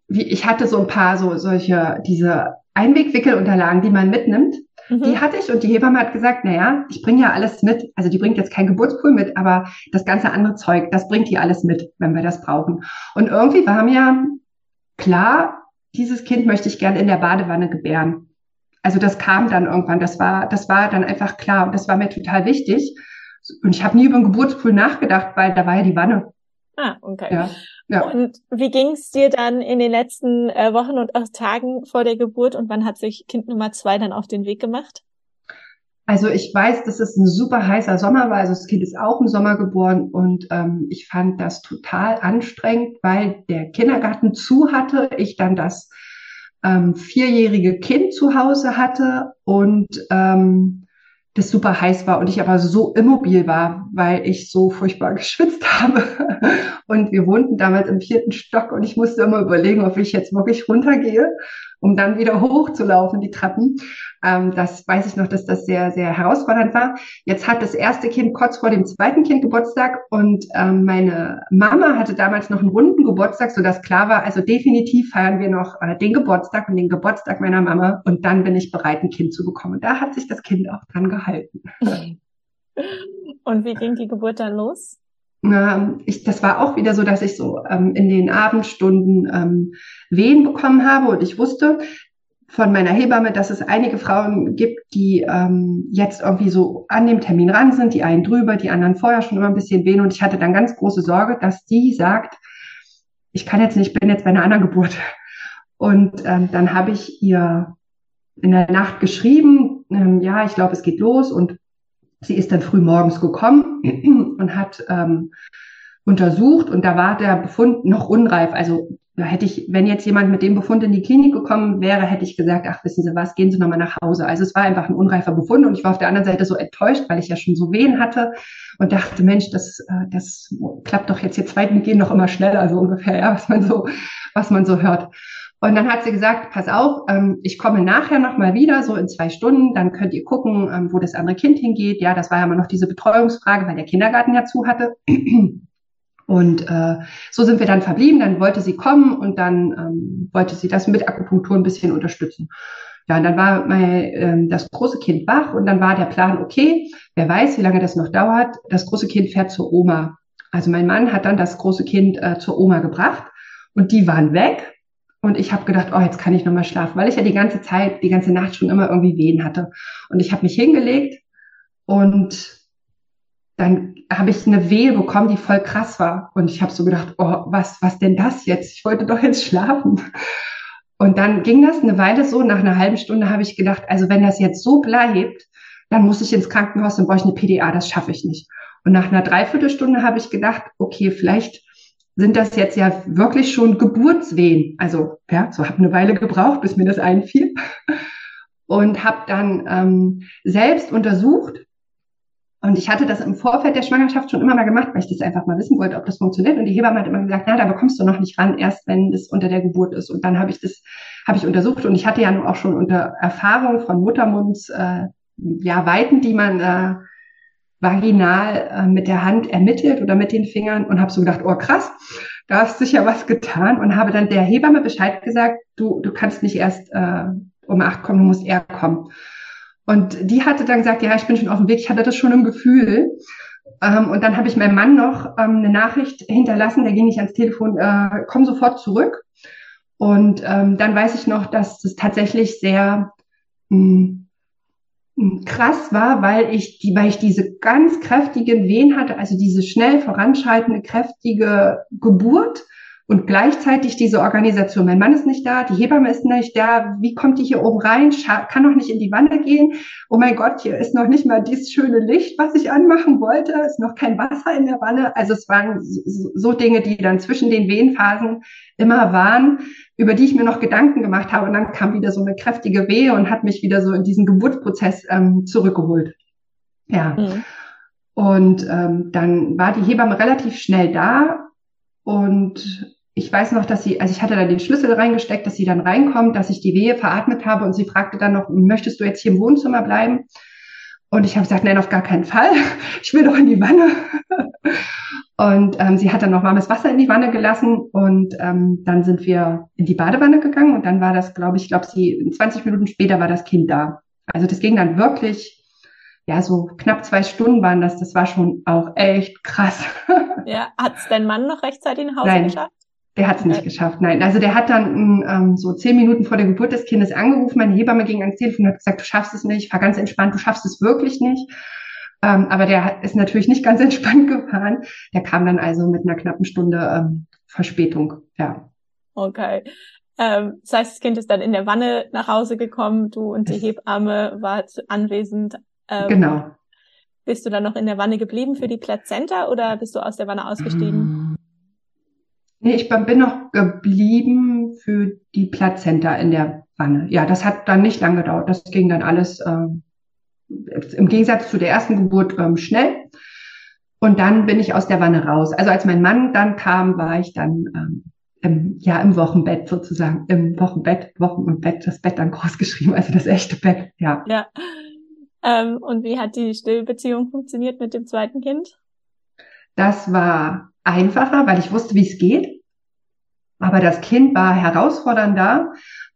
wie, ich hatte so ein paar so solche diese Einwegwickelunterlagen, die man mitnimmt. Mhm. Die hatte ich und die Hebamme hat gesagt, na ja, ich bringe ja alles mit. Also die bringt jetzt kein Geburtspool mit, aber das ganze andere Zeug, das bringt die alles mit, wenn wir das brauchen. Und irgendwie war mir klar, dieses Kind möchte ich gerne in der Badewanne gebären. Also das kam dann irgendwann, das war, das war dann einfach klar und das war mir total wichtig. Und ich habe nie über den Geburtspool nachgedacht, weil da war ja die Wanne.
Ah, okay. Ja, ja. Und wie ging es dir dann in den letzten äh, Wochen und auch Tagen vor der Geburt und wann hat sich Kind Nummer zwei dann auf den Weg gemacht?
Also ich weiß, dass es ein super heißer Sommer war. Also das Kind ist auch im Sommer geboren und ähm, ich fand das total anstrengend, weil der Kindergarten zu hatte. Ich dann das ähm, vierjährige Kind zu Hause hatte und ähm, das super heiß war und ich aber so immobil war, weil ich so furchtbar geschwitzt habe. Und wir wohnten damals im vierten Stock und ich musste immer überlegen, ob ich jetzt wirklich runtergehe um dann wieder hochzulaufen, die Treppen. Ähm, das weiß ich noch, dass das sehr, sehr herausfordernd war. Jetzt hat das erste Kind kurz vor dem zweiten Kind Geburtstag und ähm, meine Mama hatte damals noch einen runden Geburtstag, sodass klar war, also definitiv feiern wir noch äh, den Geburtstag und den Geburtstag meiner Mama und dann bin ich bereit, ein Kind zu bekommen. Und da hat sich das Kind auch dran gehalten.
Und wie ging die Geburt dann los?
Ähm, ich, das war auch wieder so, dass ich so ähm, in den Abendstunden ähm, Wehen bekommen habe und ich wusste von meiner Hebamme, dass es einige Frauen gibt, die ähm, jetzt irgendwie so an dem Termin ran sind, die einen drüber, die anderen vorher schon immer ein bisschen wehen und ich hatte dann ganz große Sorge, dass die sagt, ich kann jetzt nicht, bin jetzt bei einer anderen Geburt. Und ähm, dann habe ich ihr in der Nacht geschrieben, ähm, ja, ich glaube, es geht los und sie ist dann früh morgens gekommen und hat ähm, untersucht und da war der Befund noch unreif. Also hätte ich, wenn jetzt jemand mit dem Befund in die Klinik gekommen wäre, hätte ich gesagt, ach, wissen Sie was, gehen Sie nochmal nach Hause. Also es war einfach ein unreifer Befund und ich war auf der anderen Seite so enttäuscht, weil ich ja schon so Wehen hatte und dachte, Mensch, das, äh, das klappt doch jetzt, hier zweiten gehen noch immer schneller, so ungefähr, ja, was man so, was man so hört. Und dann hat sie gesagt, pass auf, ähm, ich komme nachher nochmal wieder, so in zwei Stunden, dann könnt ihr gucken, ähm, wo das andere Kind hingeht. Ja, das war ja immer noch diese Betreuungsfrage, weil der Kindergarten ja zu hatte. Und äh, so sind wir dann verblieben. Dann wollte sie kommen und dann ähm, wollte sie das mit Akupunktur ein bisschen unterstützen. Ja, und dann war mein, ähm, das große Kind wach und dann war der Plan, okay, wer weiß, wie lange das noch dauert. Das große Kind fährt zur Oma. Also mein Mann hat dann das große Kind äh, zur Oma gebracht und die waren weg. Und ich habe gedacht, oh, jetzt kann ich nochmal schlafen, weil ich ja die ganze Zeit, die ganze Nacht schon immer irgendwie Wehen hatte. Und ich habe mich hingelegt und dann habe ich eine Wehe bekommen, die voll krass war. Und ich habe so gedacht, oh, was, was denn das jetzt? Ich wollte doch jetzt schlafen. Und dann ging das eine Weile so. Nach einer halben Stunde habe ich gedacht, also wenn das jetzt so bleibt, dann muss ich ins Krankenhaus, dann brauche ich eine PDA, das schaffe ich nicht. Und nach einer Dreiviertelstunde habe ich gedacht, okay, vielleicht sind das jetzt ja wirklich schon Geburtswehen. Also ja, so habe eine Weile gebraucht, bis mir das einfiel. Und habe dann ähm, selbst untersucht. Und ich hatte das im Vorfeld der Schwangerschaft schon immer mal gemacht, weil ich das einfach mal wissen wollte, ob das funktioniert. Und die Hebamme hat immer gesagt, na, da bekommst du noch nicht ran, erst wenn es unter der Geburt ist. Und dann habe ich das, habe ich untersucht. Und ich hatte ja nun auch schon unter Erfahrung von Muttermunds, äh, ja, Weiten, die man äh, vaginal äh, mit der Hand ermittelt oder mit den Fingern und habe so gedacht, oh krass, da hast sicher was getan und habe dann der Hebamme Bescheid gesagt, du, du kannst nicht erst äh, um acht kommen, du musst eher kommen. Und die hatte dann gesagt, ja, ich bin schon auf dem Weg, ich hatte das schon im Gefühl. Ähm, und dann habe ich meinem Mann noch ähm, eine Nachricht hinterlassen, der ging nicht ans Telefon, äh, komm sofort zurück. Und ähm, dann weiß ich noch, dass das tatsächlich sehr mh, hm, hm, krass war, weil ich die, weil ich diese ganz kräftigen Wehen hatte, also diese schnell voranschreitende, kräftige Geburt und gleichzeitig diese Organisation. Mein Mann ist nicht da, die Hebamme ist nicht da. Wie kommt die hier oben rein? Kann noch nicht in die Wanne gehen. Oh mein Gott, hier ist noch nicht mal dieses schöne Licht, was ich anmachen wollte. Ist noch kein Wasser in der Wanne. Also es waren so Dinge, die dann zwischen den Wehenphasen immer waren, über die ich mir noch Gedanken gemacht habe. Und dann kam wieder so eine kräftige Wehe und hat mich wieder so in diesen Geburtsprozess ähm, zurückgeholt. Ja. Mhm. Und ähm, dann war die Hebamme relativ schnell da und ich weiß noch, dass sie, also ich hatte da den Schlüssel reingesteckt, dass sie dann reinkommt, dass ich die Wehe veratmet habe und sie fragte dann noch, möchtest du jetzt hier im Wohnzimmer bleiben? Und ich habe gesagt, nein, auf gar keinen Fall. Ich will doch in die Wanne. Und ähm, sie hat dann noch warmes Wasser in die Wanne gelassen und ähm, dann sind wir in die Badewanne gegangen und dann war das, glaube ich, glaube sie 20 Minuten später war das Kind da. Also das ging dann wirklich, ja, so knapp zwei Stunden waren das. Das war schon auch echt krass.
Ja, hat es dein Mann noch rechtzeitig nach Hause
Nein.
geschafft?
Der hat es nicht geschafft, nein. Also der hat dann ähm, so zehn Minuten vor der Geburt des Kindes angerufen. Meine Hebamme ging ans Telefon und hat gesagt, du schaffst es nicht, fahr ganz entspannt, du schaffst es wirklich nicht. Ähm, aber der ist natürlich nicht ganz entspannt gefahren. Der kam dann also mit einer knappen Stunde ähm, Verspätung, ja.
Okay. Ähm, das heißt, das Kind ist dann in der Wanne nach Hause gekommen, du und die Hebamme wart anwesend.
Ähm, genau.
Bist du dann noch in der Wanne geblieben für die Plazenta oder bist du aus der Wanne ausgestiegen?
Nee, ich bin noch geblieben für die Plazenta in der Wanne. Ja, das hat dann nicht lange gedauert. Das ging dann alles ähm, im Gegensatz zu der ersten Geburt ähm, schnell. Und dann bin ich aus der Wanne raus. Also als mein Mann dann kam, war ich dann ähm, im, ja im Wochenbett sozusagen, im Wochenbett, Wochen und Bett, das Bett dann groß geschrieben, also das echte Bett, ja.
Ja. Ähm, und wie hat die Stillbeziehung funktioniert mit dem zweiten Kind?
Das war einfacher, weil ich wusste, wie es geht. Aber das Kind war herausfordernder,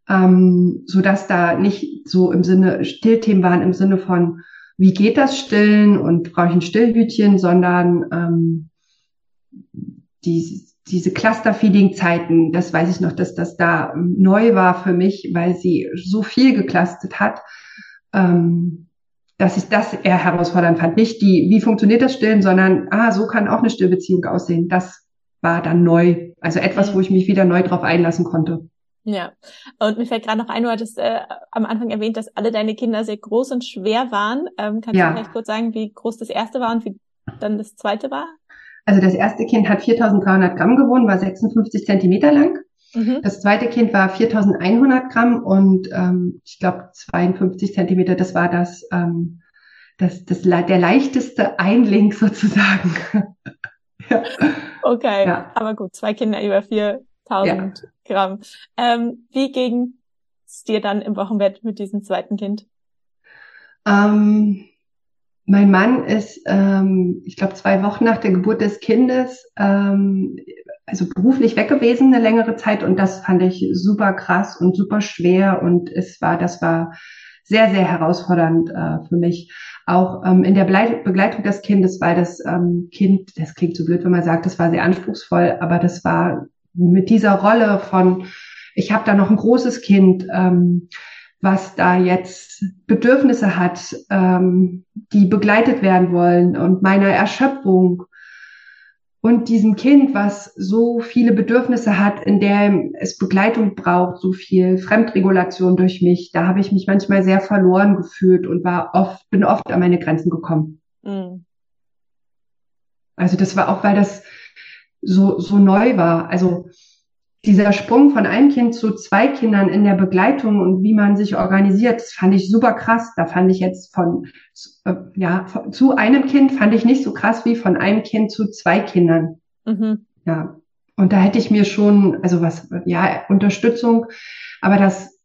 ähm, so dass da nicht so im Sinne Stillthemen waren im Sinne von wie geht das Stillen und brauche ich ein Stillhütchen, sondern ähm, die, diese Cluster-Feeding-Zeiten, das weiß ich noch, dass das da neu war für mich, weil sie so viel geclustert hat. Ähm, dass ich das eher herausfordernd fand. Nicht die, wie funktioniert das Stillen, sondern, ah, so kann auch eine Stillbeziehung aussehen. Das war dann neu. Also etwas, wo ich mich wieder neu drauf einlassen konnte.
Ja, und mir fällt gerade noch ein, du hattest äh, am Anfang erwähnt, dass alle deine Kinder sehr groß und schwer waren. Ähm, kannst ja. du vielleicht kurz sagen, wie groß das erste war und wie dann das zweite war?
Also das erste Kind hat 4.300 Gramm gewonnen, war 56 Zentimeter lang. Mhm. Das zweite Kind war 4100 Gramm und ähm, ich glaube 52 Zentimeter. Das war das, ähm, das, das der leichteste Einlink sozusagen.
ja. Okay, ja. aber gut, zwei Kinder über 4000 ja. Gramm. Ähm, wie ging es dir dann im Wochenbett mit diesem zweiten Kind?
Ähm, mein Mann ist, ähm, ich glaube, zwei Wochen nach der Geburt des Kindes ähm, also beruflich weg gewesen eine längere Zeit und das fand ich super krass und super schwer und es war, das war sehr, sehr herausfordernd äh, für mich. Auch ähm, in der Begleitung des Kindes, weil das ähm, Kind, das klingt so blöd, wenn man sagt, das war sehr anspruchsvoll, aber das war mit dieser Rolle von, ich habe da noch ein großes Kind, ähm, was da jetzt Bedürfnisse hat, ähm, die begleitet werden wollen und meiner Erschöpfung und diesem Kind, was so viele Bedürfnisse hat, in der es Begleitung braucht, so viel Fremdregulation durch mich, da habe ich mich manchmal sehr verloren gefühlt und war oft, bin oft an meine Grenzen gekommen. Mhm. Also das war auch, weil das so, so neu war. Also dieser Sprung von einem Kind zu zwei Kindern in der Begleitung und wie man sich organisiert, das fand ich super krass. Da fand ich jetzt von, äh, ja, zu einem Kind fand ich nicht so krass wie von einem Kind zu zwei Kindern. Mhm. Ja. Und da hätte ich mir schon, also was, ja, Unterstützung, aber das,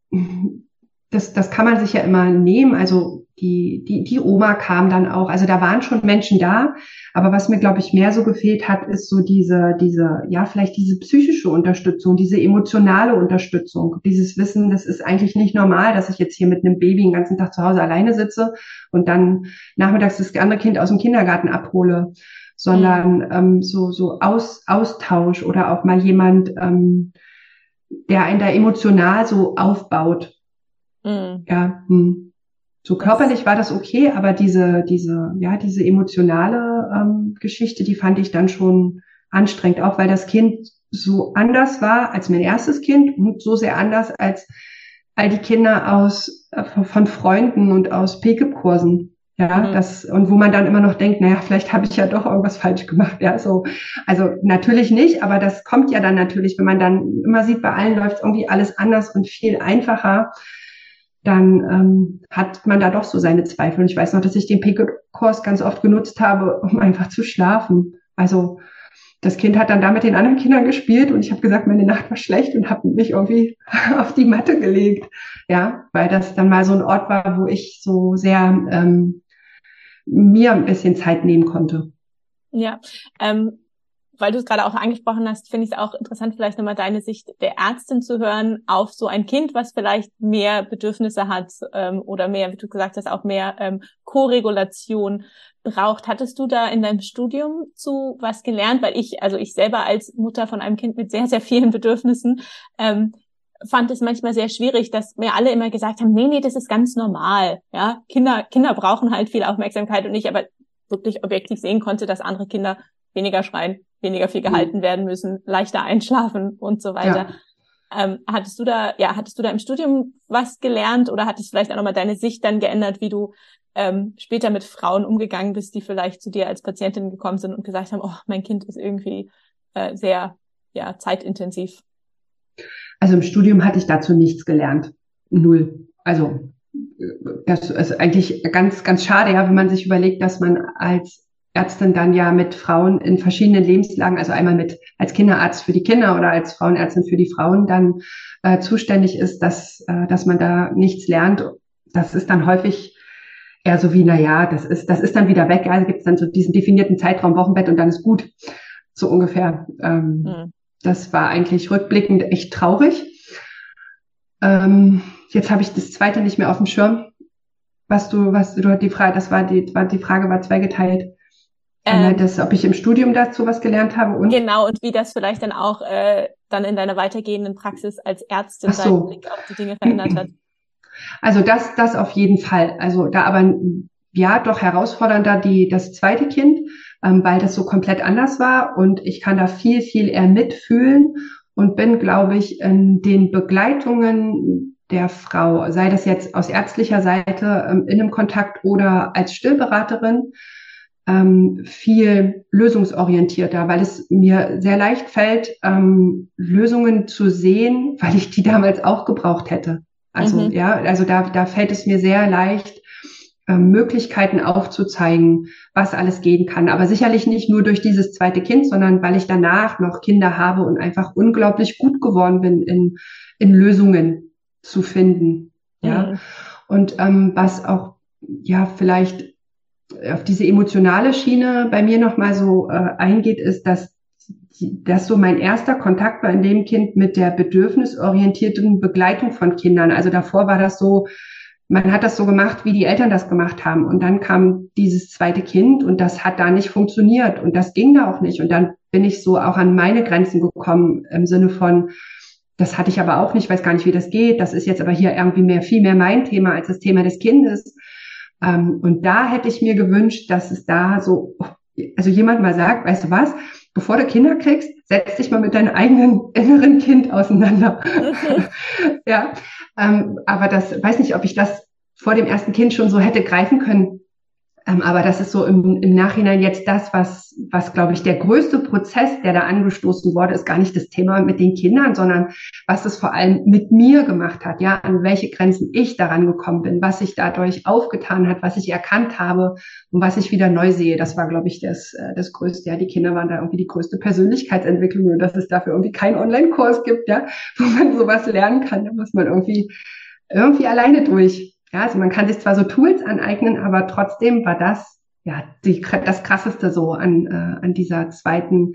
das, das kann man sich ja immer nehmen. Also die, die, die Oma kam dann auch. Also da waren schon Menschen da. Aber was mir, glaube ich, mehr so gefehlt hat, ist so diese, diese, ja, vielleicht diese psychische Unterstützung, diese emotionale Unterstützung, dieses Wissen, das ist eigentlich nicht normal, dass ich jetzt hier mit einem Baby den ganzen Tag zu Hause alleine sitze und dann nachmittags das andere Kind aus dem Kindergarten abhole, sondern mhm. ähm, so, so Aus, Austausch oder auch mal jemand, ähm, der einen da emotional so aufbaut. Mhm. Ja, hm. So körperlich war das okay, aber diese, diese, ja, diese emotionale ähm, Geschichte, die fand ich dann schon anstrengend, auch weil das Kind so anders war als mein erstes Kind und so sehr anders als all die Kinder aus äh, von Freunden und aus Pickup-Kursen. Ja, mhm. das, und wo man dann immer noch denkt, naja, vielleicht habe ich ja doch irgendwas falsch gemacht. Ja, so, also natürlich nicht, aber das kommt ja dann natürlich, wenn man dann immer sieht, bei allen läuft irgendwie alles anders und viel einfacher dann ähm, hat man da doch so seine Zweifel. Und ich weiß noch, dass ich den Picket-Kurs ganz oft genutzt habe, um einfach zu schlafen. Also das Kind hat dann da mit den anderen Kindern gespielt und ich habe gesagt, meine Nacht war schlecht und habe mich irgendwie auf die Matte gelegt. Ja, weil das dann mal so ein Ort war, wo ich so sehr ähm, mir ein bisschen Zeit nehmen konnte.
Ja, ähm, weil du es gerade auch angesprochen hast, finde ich es auch interessant, vielleicht nochmal deine Sicht der Ärztin zu hören auf so ein Kind, was vielleicht mehr Bedürfnisse hat ähm, oder mehr, wie du gesagt hast, auch mehr ähm, Co-Regulation braucht. Hattest du da in deinem Studium zu was gelernt? Weil ich, also ich selber als Mutter von einem Kind mit sehr, sehr vielen Bedürfnissen, ähm, fand es manchmal sehr schwierig, dass mir alle immer gesagt haben, nee, nee, das ist ganz normal. Ja, Kinder, Kinder brauchen halt viel Aufmerksamkeit und ich aber wirklich objektiv sehen konnte, dass andere Kinder weniger schreien, weniger viel gehalten mhm. werden müssen, leichter einschlafen und so weiter. Ja. Ähm, hattest du da, ja, hattest du da im Studium was gelernt oder hattest vielleicht auch nochmal deine Sicht dann geändert, wie du ähm, später mit Frauen umgegangen bist, die vielleicht zu dir als Patientin gekommen sind und gesagt haben, oh, mein Kind ist irgendwie äh, sehr, ja, zeitintensiv?
Also im Studium hatte ich dazu nichts gelernt. Null. Also das ist eigentlich ganz, ganz schade, ja, wenn man sich überlegt, dass man als Ärztin dann ja mit Frauen in verschiedenen Lebenslagen, also einmal mit als Kinderarzt für die Kinder oder als Frauenärztin für die Frauen dann äh, zuständig ist, dass, äh, dass man da nichts lernt. Das ist dann häufig eher so wie, na ja, das ist, das ist dann wieder weg. Also gibt es dann so diesen definierten Zeitraum Wochenbett und dann ist gut. So ungefähr. Ähm, mhm. Das war eigentlich rückblickend echt traurig. Ähm, jetzt habe ich das zweite nicht mehr auf dem Schirm. Was du, was du die Frage, das war die, war die Frage war zweigeteilt. Ähm, das, ob ich im Studium dazu was gelernt habe
und genau und wie das vielleicht dann auch äh, dann in deiner weitergehenden Praxis als Ärztin so. deinen Blick auf die Dinge verändert hat.
Also das, das auf jeden Fall. Also da aber ja doch herausfordernder die das zweite Kind, ähm, weil das so komplett anders war und ich kann da viel viel eher mitfühlen und bin, glaube ich, in den Begleitungen der Frau, sei das jetzt aus ärztlicher Seite ähm, in einem Kontakt oder als Stillberaterin, ähm, viel lösungsorientierter, weil es mir sehr leicht fällt, ähm, Lösungen zu sehen, weil ich die damals auch gebraucht hätte. Also mhm. ja, also da, da fällt es mir sehr leicht, ähm, Möglichkeiten aufzuzeigen, was alles gehen kann. Aber sicherlich nicht nur durch dieses zweite Kind, sondern weil ich danach noch Kinder habe und einfach unglaublich gut geworden bin in, in Lösungen zu finden. Ja. Mhm. Und ähm, was auch ja vielleicht auf diese emotionale Schiene bei mir nochmal so äh, eingeht, ist, dass das so mein erster Kontakt war in dem Kind mit der bedürfnisorientierten Begleitung von Kindern. Also davor war das so, man hat das so gemacht, wie die Eltern das gemacht haben. Und dann kam dieses zweite Kind und das hat da nicht funktioniert und das ging da auch nicht. Und dann bin ich so auch an meine Grenzen gekommen im Sinne von, das hatte ich aber auch nicht, weiß gar nicht, wie das geht. Das ist jetzt aber hier irgendwie mehr, viel mehr mein Thema als das Thema des Kindes. Ähm, und da hätte ich mir gewünscht, dass es da so, also jemand mal sagt, weißt du was, bevor du Kinder kriegst, setz dich mal mit deinem eigenen inneren Kind auseinander. Okay. ja, ähm, aber das, weiß nicht, ob ich das vor dem ersten Kind schon so hätte greifen können. Ähm, aber das ist so im, im Nachhinein jetzt das, was, was glaube ich, der größte Prozess, der da angestoßen wurde, ist gar nicht das Thema mit den Kindern, sondern was es vor allem mit mir gemacht hat, ja, an welche Grenzen ich daran gekommen bin, was sich dadurch aufgetan hat, was ich erkannt habe und was ich wieder neu sehe. Das war, glaube ich, das, äh, das Größte. Ja, die Kinder waren da irgendwie die größte Persönlichkeitsentwicklung und dass es dafür irgendwie keinen Online-Kurs gibt, ja, wo man sowas lernen kann, da muss man irgendwie, irgendwie alleine durch. Ja, also man kann sich zwar so Tools aneignen, aber trotzdem war das ja die, das krasseste so an, äh, an dieser zweiten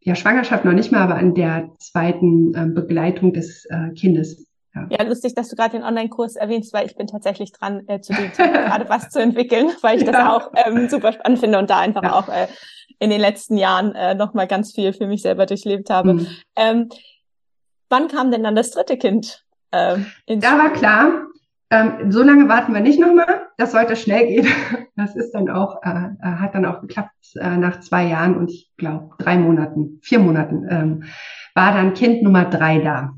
ja, Schwangerschaft noch nicht mal, aber an der zweiten äh, Begleitung des äh, Kindes.
Ja. ja, lustig, dass du gerade den Online-Kurs erwähnst, weil ich bin tatsächlich dran, äh, zu dem gerade was zu entwickeln, weil ich das ja. auch ähm, super spannend finde und da einfach ja. auch äh, in den letzten Jahren äh, nochmal ganz viel für mich selber durchlebt habe. Mhm. Ähm, wann kam denn dann das dritte Kind?
Äh, da war klar, ähm, so lange warten wir nicht nochmal. Das sollte schnell gehen. Das ist dann auch, äh, äh, hat dann auch geklappt äh, nach zwei Jahren und ich glaube drei Monaten, vier Monaten ähm, war dann Kind Nummer drei da.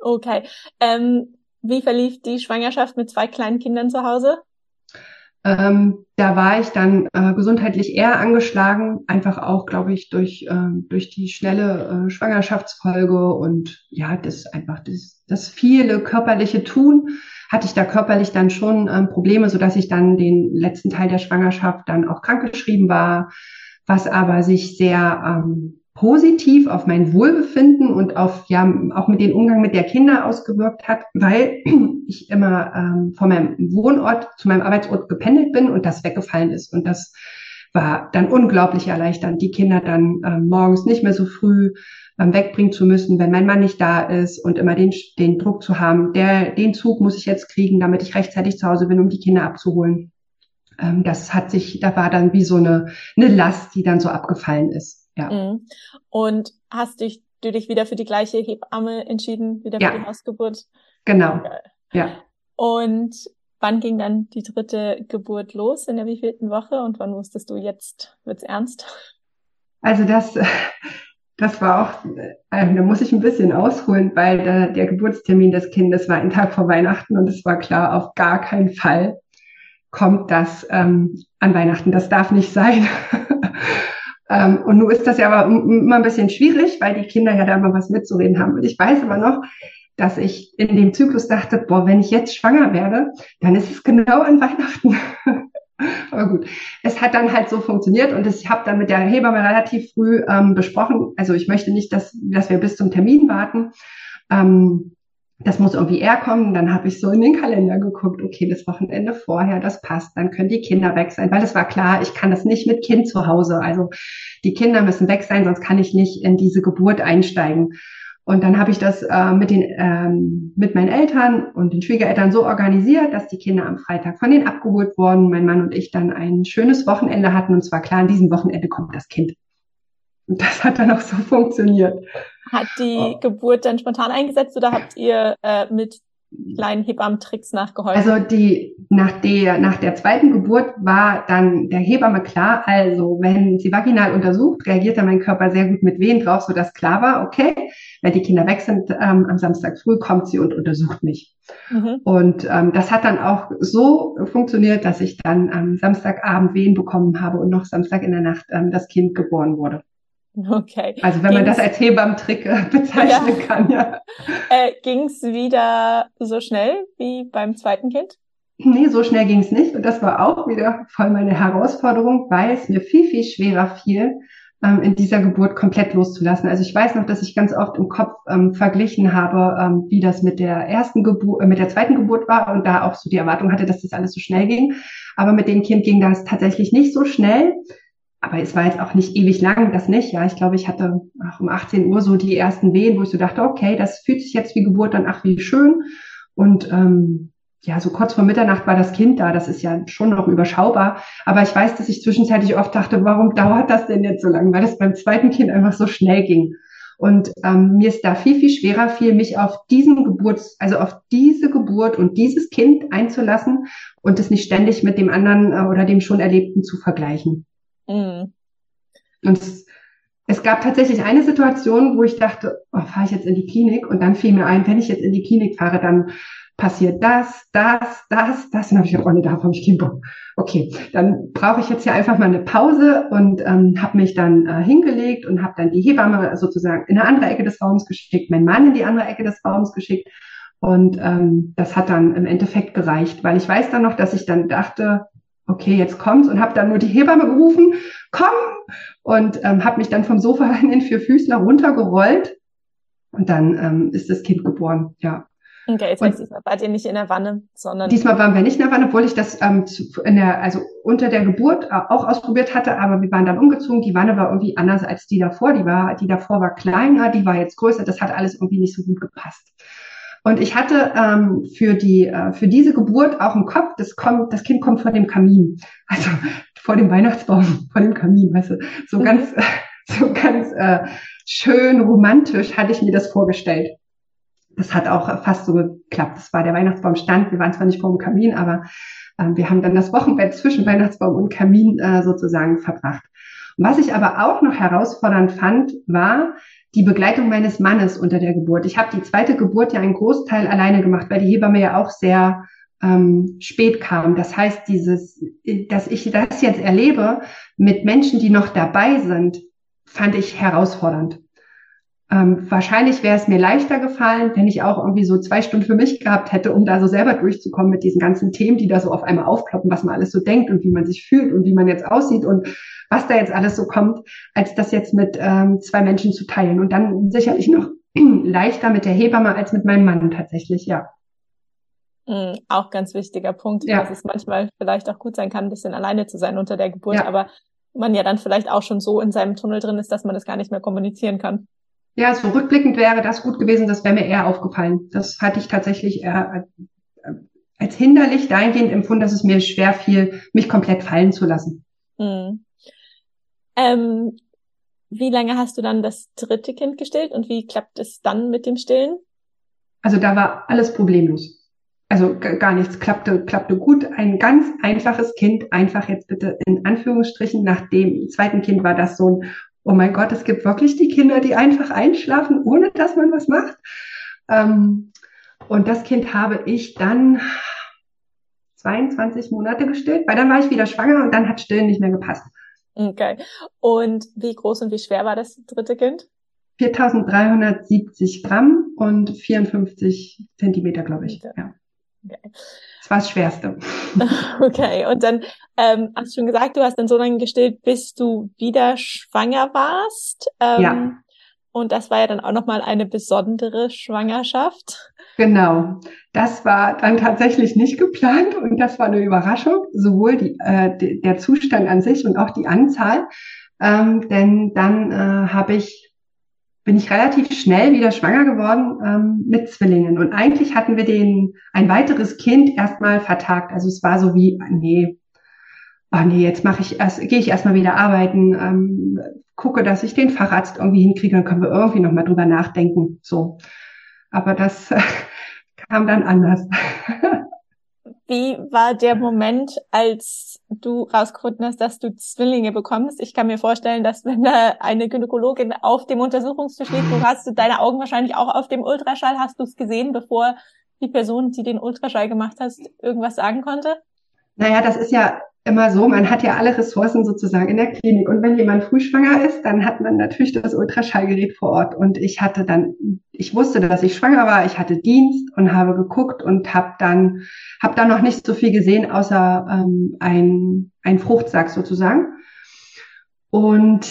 Okay. Ähm, wie verlief die Schwangerschaft mit zwei kleinen Kindern zu Hause?
Ähm, da war ich dann äh, gesundheitlich eher angeschlagen, einfach auch, glaube ich, durch, äh, durch die schnelle äh, Schwangerschaftsfolge und ja, das einfach das, das viele körperliche Tun hatte ich da körperlich dann schon ähm, Probleme, so dass ich dann den letzten Teil der Schwangerschaft dann auch krankgeschrieben war, was aber sich sehr ähm, positiv auf mein Wohlbefinden und auf ja auch mit dem Umgang mit der Kinder ausgewirkt hat, weil ich immer ähm, von meinem Wohnort zu meinem Arbeitsort gependelt bin und das weggefallen ist. Und das war dann unglaublich erleichternd, die Kinder dann ähm, morgens nicht mehr so früh wegbringen zu müssen, wenn mein Mann nicht da ist und immer den, den Druck zu haben, der, den Zug muss ich jetzt kriegen, damit ich rechtzeitig zu Hause bin, um die Kinder abzuholen. Ähm, das hat sich, da war dann wie so eine, eine Last, die dann so abgefallen ist. Ja. Mhm.
Und hast dich, du dich wieder für die gleiche Hebamme entschieden, wieder
ja.
für die Hausgeburt?
Genau. Ja.
Und wann ging dann die dritte Geburt los? In der wievielten Woche? Und wann wusstest du, jetzt wird's ernst?
Also das, das war auch, äh, da muss ich ein bisschen ausholen, weil der, der Geburtstermin des Kindes war ein Tag vor Weihnachten und es war klar, auf gar keinen Fall kommt das ähm, an Weihnachten. Das darf nicht sein. Ähm, und nun ist das ja aber immer ein bisschen schwierig, weil die Kinder ja da immer was mitzureden haben. Und ich weiß aber noch, dass ich in dem Zyklus dachte, boah, wenn ich jetzt schwanger werde, dann ist es genau an Weihnachten. aber gut, es hat dann halt so funktioniert und ich habe dann mit der Hebamme relativ früh ähm, besprochen, also ich möchte nicht, dass, dass wir bis zum Termin warten. Ähm, das muss irgendwie eher kommen. Dann habe ich so in den Kalender geguckt, okay, das Wochenende vorher, das passt, dann können die Kinder weg sein, weil es war klar, ich kann das nicht mit Kind zu Hause. Also die Kinder müssen weg sein, sonst kann ich nicht in diese Geburt einsteigen. Und dann habe ich das äh, mit den ähm, mit meinen Eltern und den Schwiegereltern so organisiert, dass die Kinder am Freitag von denen abgeholt wurden, mein Mann und ich dann ein schönes Wochenende hatten und zwar klar, an diesem Wochenende kommt das Kind. Und das hat dann auch so funktioniert.
Hat die oh. Geburt dann spontan eingesetzt oder habt ihr äh, mit kleinen Hebammentricks nachgeholfen?
Also die nach der nach der zweiten Geburt war dann der Hebamme klar, also wenn sie vaginal untersucht, reagiert dann mein Körper sehr gut mit Wehen drauf, so dass klar war, okay, wenn die Kinder weg sind ähm, am Samstag früh, kommt sie und untersucht mich. Mhm. Und ähm, das hat dann auch so funktioniert, dass ich dann am Samstagabend Wehen bekommen habe und noch Samstag in der Nacht ähm, das Kind geboren wurde.
Okay.
Also wenn man das als Hebammentrick äh, bezeichnen ja. kann, ja.
Äh, ging es wieder so schnell wie beim zweiten Kind?
Nee, so schnell ging es nicht. Und das war auch wieder voll meine Herausforderung, weil es mir viel, viel schwerer fiel, ähm, in dieser Geburt komplett loszulassen. Also ich weiß noch, dass ich ganz oft im Kopf ähm, verglichen habe, ähm, wie das mit der ersten Geburt, äh, mit der zweiten Geburt war und da auch so die Erwartung hatte, dass das alles so schnell ging. Aber mit dem Kind ging das tatsächlich nicht so schnell aber es war jetzt auch nicht ewig lang, das nicht. Ja, ich glaube, ich hatte ach, um 18 Uhr so die ersten Wehen, wo ich so dachte, okay, das fühlt sich jetzt wie Geburt dann, ach, wie schön. Und ähm, ja, so kurz vor Mitternacht war das Kind da. Das ist ja schon noch überschaubar. Aber ich weiß, dass ich zwischenzeitlich oft dachte, warum dauert das denn jetzt so lange? Weil das beim zweiten Kind einfach so schnell ging. Und ähm, mir ist da viel, viel schwerer fiel, mich auf diesen Geburts, also auf diese Geburt und dieses Kind einzulassen und es nicht ständig mit dem anderen äh, oder dem schon Erlebten zu vergleichen. Mhm. Und es, es, gab tatsächlich eine Situation, wo ich dachte, oh, fahre ich jetzt in die Klinik? Und dann fiel mir ein, wenn ich jetzt in die Klinik fahre, dann passiert das, das, das, das. Und dann habe ich gedacht, oh nee, darauf habe ich keinen Bock. Okay, dann brauche ich jetzt hier einfach mal eine Pause und ähm, habe mich dann äh, hingelegt und habe dann die Hebamme sozusagen in eine andere Ecke des Raums geschickt, meinen Mann in die andere Ecke des Raums geschickt. Und ähm, das hat dann im Endeffekt gereicht, weil ich weiß dann noch, dass ich dann dachte, okay, jetzt kommt's und habe dann nur die Hebamme gerufen, komm und ähm, habe mich dann vom Sofa in den Vierfüßler runtergerollt und dann ähm, ist das Kind geboren, ja.
Okay, jetzt heißt diesmal wart ihr nicht in der Wanne, sondern.
Diesmal waren wir nicht in der Wanne, obwohl ich das ähm, in der, also unter der Geburt äh, auch ausprobiert hatte, aber wir waren dann umgezogen. Die Wanne war irgendwie anders als die davor. Die war, die davor war kleiner, die war jetzt größer. Das hat alles irgendwie nicht so gut gepasst. Und ich hatte ähm, für die äh, für diese Geburt auch im Kopf, das kommt, das Kind kommt vor dem Kamin, also vor dem Weihnachtsbaum, vor dem Kamin, weißt du, so mhm. ganz so ganz äh, schön romantisch hatte ich mir das vorgestellt das hat auch fast so geklappt. Das war der Weihnachtsbaum stand. Wir waren zwar nicht vor dem Kamin, aber äh, wir haben dann das Wochenbett zwischen Weihnachtsbaum und Kamin äh, sozusagen verbracht. Und was ich aber auch noch herausfordernd fand, war die Begleitung meines Mannes unter der Geburt. Ich habe die zweite Geburt ja einen Großteil alleine gemacht, weil die Hebamme ja auch sehr ähm, spät kam. Das heißt, dieses, dass ich das jetzt erlebe mit Menschen, die noch dabei sind, fand ich herausfordernd. Ähm, wahrscheinlich wäre es mir leichter gefallen, wenn ich auch irgendwie so zwei Stunden für mich gehabt hätte, um da so selber durchzukommen mit diesen ganzen Themen, die da so auf einmal aufploppen, was man alles so denkt und wie man sich fühlt und wie man jetzt aussieht und was da jetzt alles so kommt, als das jetzt mit ähm, zwei Menschen zu teilen. Und dann sicherlich noch leichter mit der Hebamme als mit meinem Mann tatsächlich, ja.
Mhm, auch ganz wichtiger Punkt, ja. dass es manchmal vielleicht auch gut sein kann, ein bisschen alleine zu sein unter der Geburt, ja. aber man ja dann vielleicht auch schon so in seinem Tunnel drin ist, dass man das gar nicht mehr kommunizieren kann.
Ja, so rückblickend wäre das gut gewesen, das wäre mir eher aufgefallen. Das hatte ich tatsächlich eher als hinderlich dahingehend empfunden, dass es mir schwer fiel, mich komplett fallen zu lassen.
Hm. Ähm, wie lange hast du dann das dritte Kind gestillt und wie klappt es dann mit dem Stillen?
Also da war alles problemlos. Also gar nichts klappte, klappte gut. Ein ganz einfaches Kind, einfach jetzt bitte in Anführungsstrichen. Nach dem zweiten Kind war das so ein oh mein Gott, es gibt wirklich die Kinder, die einfach einschlafen, ohne dass man was macht. Ähm, und das Kind habe ich dann 22 Monate gestillt, weil dann war ich wieder schwanger und dann hat Stillen nicht mehr gepasst.
Okay. Und wie groß und wie schwer war das dritte Kind?
4370 Gramm und 54 Zentimeter, glaube ich. Ja. Okay. War das Schwerste.
Okay, und dann ähm, hast du schon gesagt, du hast dann so lange gestillt, bis du wieder schwanger warst. Ähm, ja. Und das war ja dann auch nochmal eine besondere Schwangerschaft.
Genau. Das war dann tatsächlich nicht geplant und das war eine Überraschung, sowohl die, äh, der Zustand an sich und auch die Anzahl. Ähm, denn dann äh, habe ich bin ich relativ schnell wieder schwanger geworden ähm, mit Zwillingen. Und eigentlich hatten wir den ein weiteres Kind erstmal vertagt. Also es war so wie, nee, oh nee, jetzt mache ich erst, gehe ich erstmal wieder arbeiten, ähm, gucke, dass ich den Facharzt irgendwie hinkriege, dann können wir irgendwie nochmal drüber nachdenken. So. Aber das kam dann anders.
Wie war der Moment, als du rausgefunden hast, dass du Zwillinge bekommst? Ich kann mir vorstellen, dass wenn da eine Gynäkologin auf dem Untersuchungstisch liegt, du hast deine Augen wahrscheinlich auch auf dem Ultraschall. Hast du es gesehen, bevor die Person, die den Ultraschall gemacht hast, irgendwas sagen konnte?
Naja, das ist ja immer so, man hat ja alle Ressourcen sozusagen in der Klinik. Und wenn jemand frühschwanger ist, dann hat man natürlich das Ultraschallgerät vor Ort. Und ich hatte dann, ich wusste, dass ich schwanger war, ich hatte Dienst und habe geguckt und habe dann, habe dann noch nicht so viel gesehen, außer ähm, ein, ein Fruchtsack sozusagen. Und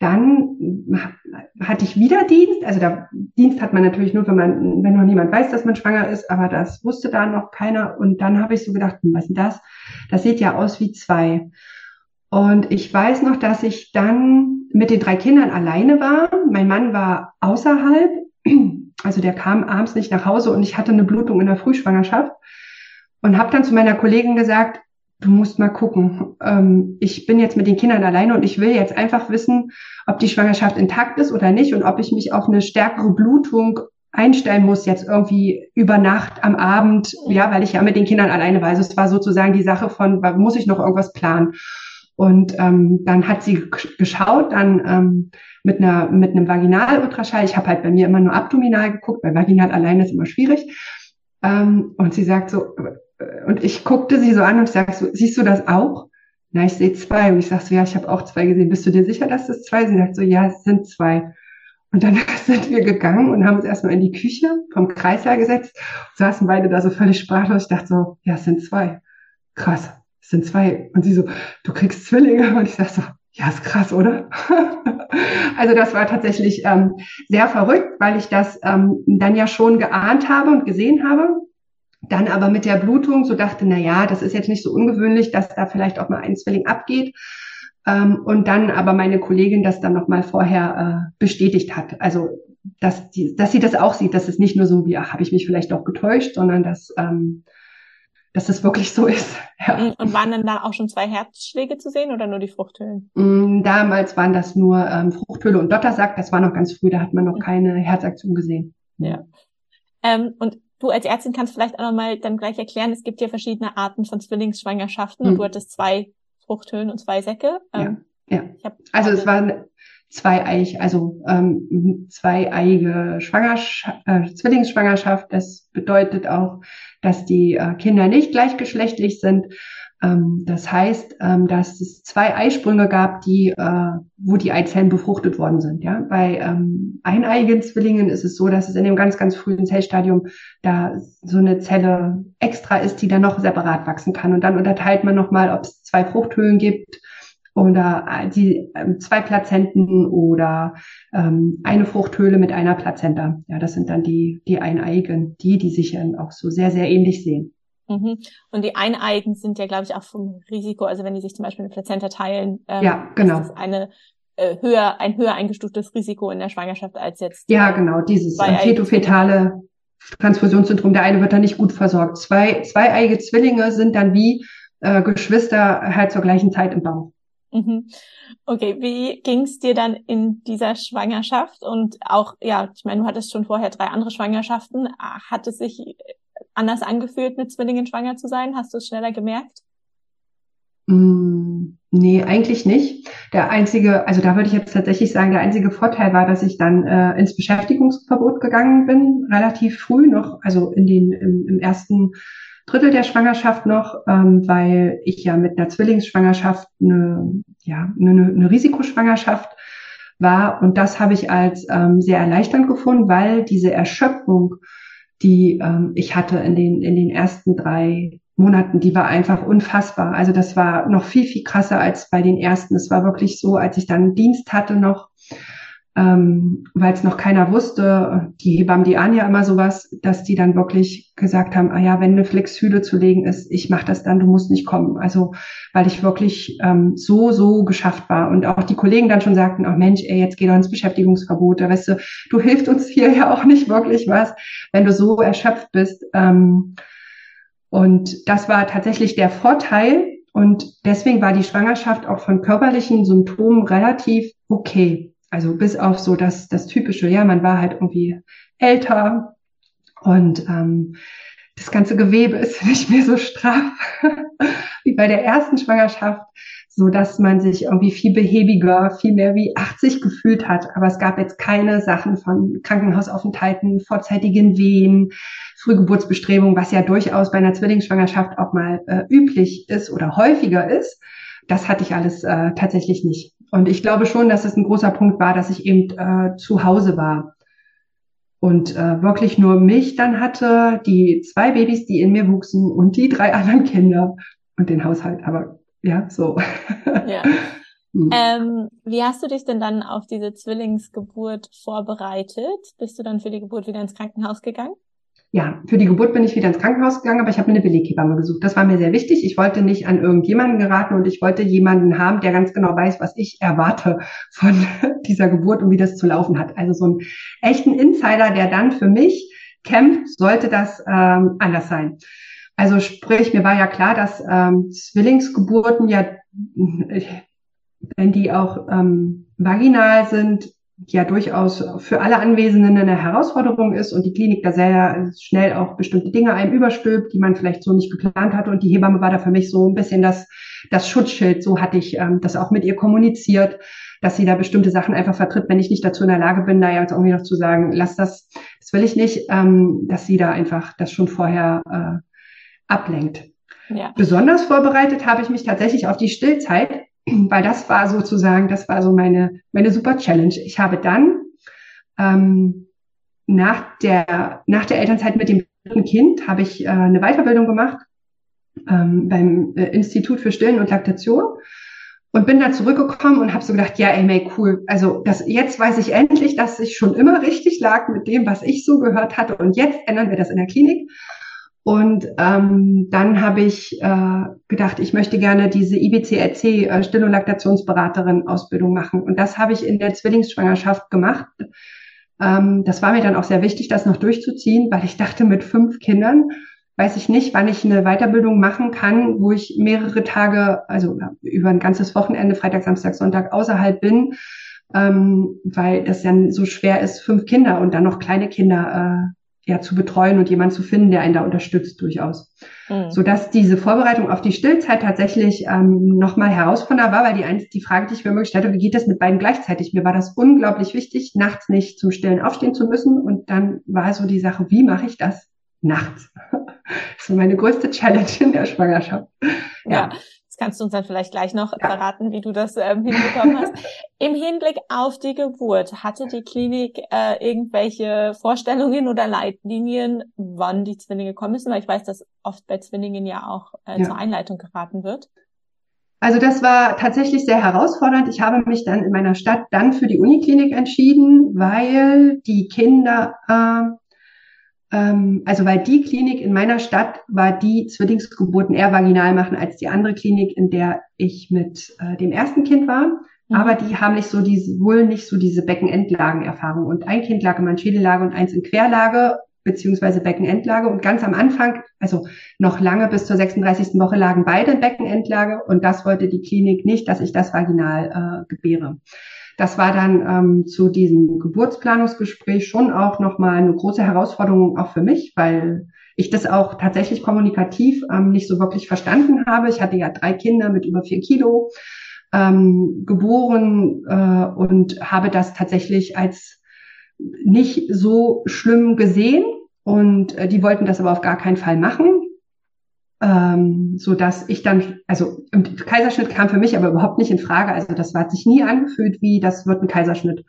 dann hatte ich wieder Dienst. Also der Dienst hat man natürlich nur, wenn man, wenn noch niemand weiß, dass man schwanger ist, aber das wusste da noch keiner. Und dann habe ich so gedacht, hm, was ist das? Das sieht ja aus wie zwei. Und ich weiß noch, dass ich dann mit den drei Kindern alleine war. Mein Mann war außerhalb. Also der kam abends nicht nach Hause und ich hatte eine Blutung in der Frühschwangerschaft und habe dann zu meiner Kollegin gesagt, du musst mal gucken. Ähm, ich bin jetzt mit den Kindern alleine und ich will jetzt einfach wissen, ob die Schwangerschaft intakt ist oder nicht und ob ich mich auf eine stärkere Blutung einstellen muss, jetzt irgendwie über Nacht am Abend, ja, weil ich ja mit den Kindern alleine war. Also es war sozusagen die Sache von, muss ich noch irgendwas planen? Und ähm, dann hat sie geschaut, dann ähm, mit einer mit einem Vaginalultraschall. Ich habe halt bei mir immer nur abdominal geguckt, weil Vaginal alleine ist immer schwierig. Ähm, und sie sagt so, und ich guckte sie so an und ich so, siehst du das auch? Na, ich sehe zwei. Und ich sag so, ja, ich habe auch zwei gesehen. Bist du dir sicher, dass das zwei sind? Sie sagt so, ja, es sind zwei. Und dann sind wir gegangen und haben uns erstmal in die Küche vom Kreissaal gesetzt, saßen beide da so völlig sprachlos. Ich dachte so, ja, es sind zwei. Krass, es sind zwei. Und sie so, du kriegst Zwillinge. Und ich sag so, Ja, ist krass, oder? also das war tatsächlich ähm, sehr verrückt, weil ich das ähm, dann ja schon geahnt habe und gesehen habe. Dann aber mit der Blutung so dachte, na ja, das ist jetzt nicht so ungewöhnlich, dass da vielleicht auch mal ein Zwilling abgeht. Ähm, und dann aber meine Kollegin das dann noch mal vorher äh, bestätigt hat. Also dass, die, dass sie das auch sieht, dass es nicht nur so wie, ach, habe ich mich vielleicht auch getäuscht, sondern dass ähm, dass das wirklich so ist.
Ja. Und waren dann da auch schon zwei Herzschläge zu sehen oder nur die Fruchthöhlen?
Mm, damals waren das nur ähm, Fruchthöhle und Dottersack. Das war noch ganz früh, da hat man noch keine Herzaktion gesehen.
Ja. Ähm, und du als Ärztin kannst vielleicht auch nochmal dann gleich erklären, es gibt ja verschiedene Arten von Zwillingsschwangerschaften mhm. und du hattest zwei Fruchthöhlen und zwei Säcke.
Ähm, ja. ja. Also es waren zweieig, also ähm, zweieiige Schwangerschaft, äh, Zwillingsschwangerschaft. Das bedeutet auch, dass die äh, Kinder nicht gleichgeschlechtlich sind. Ähm, das heißt, ähm, dass es zwei Eisprünge gab, die, äh, wo die Eizellen befruchtet worden sind. Ja, bei ähm, eineiigen Zwillingen ist es so, dass es in dem ganz, ganz frühen Zellstadium da so eine Zelle extra ist, die dann noch separat wachsen kann. Und dann unterteilt man nochmal, ob es zwei Fruchthöhlen gibt oder äh, die ähm, zwei Plazenten oder ähm, eine Fruchthöhle mit einer Plazenta. Ja, das sind dann die die Eineigen, die die sich dann auch so sehr sehr ähnlich sehen.
Mhm. Und die Eineigen sind ja, glaube ich, auch vom Risiko, also wenn die sich zum Beispiel eine Plazenta teilen,
ähm, ja, genau. ist
das eine äh, höher ein höher eingestuftes Risiko in der Schwangerschaft als jetzt.
Ja, genau, dieses äh, fetofetale Transfusionssyndrom. Der eine wird dann nicht gut versorgt. Zwei zweieige Zwillinge sind dann wie äh, Geschwister halt zur gleichen Zeit im Bauch.
Mhm. Okay, wie ging es dir dann in dieser Schwangerschaft? Und auch, ja, ich meine, du hattest schon vorher drei andere Schwangerschaften. Hat es sich anders angefühlt, mit Zwillingen schwanger zu sein? Hast du es schneller gemerkt?
Mm, nee, eigentlich nicht. Der einzige, also da würde ich jetzt tatsächlich sagen, der einzige Vorteil war, dass ich dann äh, ins Beschäftigungsverbot gegangen bin, relativ früh noch, also in den im, im ersten Drittel der Schwangerschaft noch, ähm, weil ich ja mit einer Zwillingsschwangerschaft eine, ja, eine, eine Risikoschwangerschaft war. Und das habe ich als ähm, sehr erleichternd gefunden, weil diese Erschöpfung, die ähm, ich hatte in den, in den ersten drei Monaten, die war einfach unfassbar. Also das war noch viel, viel krasser als bei den ersten. Es war wirklich so, als ich dann Dienst hatte noch, ähm, weil es noch keiner wusste, die Hebammen, die ahnen ja immer sowas, dass die dann wirklich gesagt haben, ah ja, wenn eine Flexhüle zu legen ist, ich mache das dann, du musst nicht kommen. Also weil ich wirklich ähm, so, so geschafft war. Und auch die Kollegen dann schon sagten, ach Mensch, ey, jetzt geh doch ins Beschäftigungsverbot, da weißt du, du hilfst uns hier ja auch nicht wirklich was, wenn du so erschöpft bist. Ähm, und das war tatsächlich der Vorteil. Und deswegen war die Schwangerschaft auch von körperlichen Symptomen relativ okay. Also bis auf so das, das typische, ja, man war halt irgendwie älter und ähm, das ganze Gewebe ist nicht mehr so straff wie bei der ersten Schwangerschaft, so dass man sich irgendwie viel behäbiger, viel mehr wie 80 gefühlt hat. Aber es gab jetzt keine Sachen von Krankenhausaufenthalten, vorzeitigen Wehen, Frühgeburtsbestrebungen, was ja durchaus bei einer Zwillingsschwangerschaft auch mal äh, üblich ist oder häufiger ist. Das hatte ich alles äh, tatsächlich nicht. Und ich glaube schon, dass es ein großer Punkt war, dass ich eben äh, zu Hause war und äh, wirklich nur mich dann hatte, die zwei Babys, die in mir wuchsen und die drei anderen Kinder und den Haushalt. Aber ja, so.
Ja. hm. ähm, wie hast du dich denn dann auf diese Zwillingsgeburt vorbereitet? Bist du dann für die Geburt wieder ins Krankenhaus gegangen?
Ja, für die Geburt bin ich wieder ins Krankenhaus gegangen, aber ich habe mir eine Beleghebamme gesucht. Das war mir sehr wichtig. Ich wollte nicht an irgendjemanden geraten und ich wollte jemanden haben, der ganz genau weiß, was ich erwarte von dieser Geburt und wie das zu laufen hat. Also so einen echten Insider, der dann für mich kämpft, sollte das ähm, anders sein. Also sprich, mir war ja klar, dass ähm, Zwillingsgeburten ja, wenn die auch ähm, vaginal sind, ja durchaus für alle Anwesenden eine Herausforderung ist und die Klinik da sehr schnell auch bestimmte Dinge einem überstülpt, die man vielleicht so nicht geplant hatte. Und die Hebamme war da für mich so ein bisschen das, das Schutzschild. So hatte ich ähm, das auch mit ihr kommuniziert, dass sie da bestimmte Sachen einfach vertritt, wenn ich nicht dazu in der Lage bin, da jetzt irgendwie noch zu sagen, lass das, das will ich nicht, ähm, dass sie da einfach das schon vorher äh, ablenkt. Ja. Besonders vorbereitet habe ich mich tatsächlich auf die Stillzeit, weil das war sozusagen, das war so meine, meine super Challenge. Ich habe dann ähm, nach der, nach der Elternzeit mit dem dritten Kind habe ich äh, eine Weiterbildung gemacht ähm, beim äh, Institut für Stillen und Laktation und bin dann zurückgekommen und habe so gedacht, ja, ey, May, cool. Also das, jetzt weiß ich endlich, dass ich schon immer richtig lag mit dem, was ich so gehört hatte. Und jetzt ändern wir das in der Klinik. Und ähm, dann habe ich äh, gedacht, ich möchte gerne diese IBCLC, äh, Still- und Laktationsberaterin Ausbildung machen. Und das habe ich in der Zwillingsschwangerschaft gemacht. Ähm, das war mir dann auch sehr wichtig, das noch durchzuziehen, weil ich dachte, mit fünf Kindern weiß ich nicht, wann ich eine Weiterbildung machen kann, wo ich mehrere Tage, also über ein ganzes Wochenende, Freitag, Samstag, Sonntag außerhalb bin, ähm, weil das dann so schwer ist, fünf Kinder und dann noch kleine Kinder äh, ja zu betreuen und jemand zu finden, der einen da unterstützt durchaus. Mhm. So dass diese Vorbereitung auf die Stillzeit tatsächlich ähm, nochmal herausfordernder war, weil die, die Frage, die ich mir immer gestellt habe, wie geht das mit beiden gleichzeitig? Mir war das unglaublich wichtig, nachts nicht zum Stillen aufstehen zu müssen. Und dann war so die Sache, wie mache ich das nachts? Das ist meine größte Challenge in der Schwangerschaft.
Ja. ja. Kannst du uns dann vielleicht gleich noch ja. verraten, wie du das ähm, hinbekommen hast. Im Hinblick auf die Geburt, hatte die Klinik äh, irgendwelche Vorstellungen oder Leitlinien, wann die Zwillinge kommen müssen? Weil ich weiß, dass oft bei Zwillingen ja auch äh, ja. zur Einleitung geraten wird.
Also das war tatsächlich sehr herausfordernd. Ich habe mich dann in meiner Stadt dann für die Uniklinik entschieden, weil die Kinder äh, ähm, also weil die Klinik in meiner Stadt war die Zwillingsgeburten eher vaginal machen als die andere Klinik, in der ich mit äh, dem ersten Kind war. Mhm. Aber die haben nicht so diese, wohl nicht so diese Beckenendlagenerfahrung. Und ein Kind lag in Schädellage und eins in Querlage beziehungsweise Beckenendlage. Und ganz am Anfang, also noch lange bis zur 36. Woche lagen beide in Beckenendlage. Und das wollte die Klinik nicht, dass ich das vaginal äh, gebäre. Das war dann ähm, zu diesem Geburtsplanungsgespräch schon auch nochmal eine große Herausforderung auch für mich, weil ich das auch tatsächlich kommunikativ ähm, nicht so wirklich verstanden habe. Ich hatte ja drei Kinder mit über vier Kilo ähm, geboren äh, und habe das tatsächlich als nicht so schlimm gesehen. Und äh, die wollten das aber auf gar keinen Fall machen ähm, so dass ich dann, also Kaiserschnitt kam für mich aber überhaupt nicht in Frage. Also das hat sich nie angefühlt wie, das wird ein Kaiserschnitt.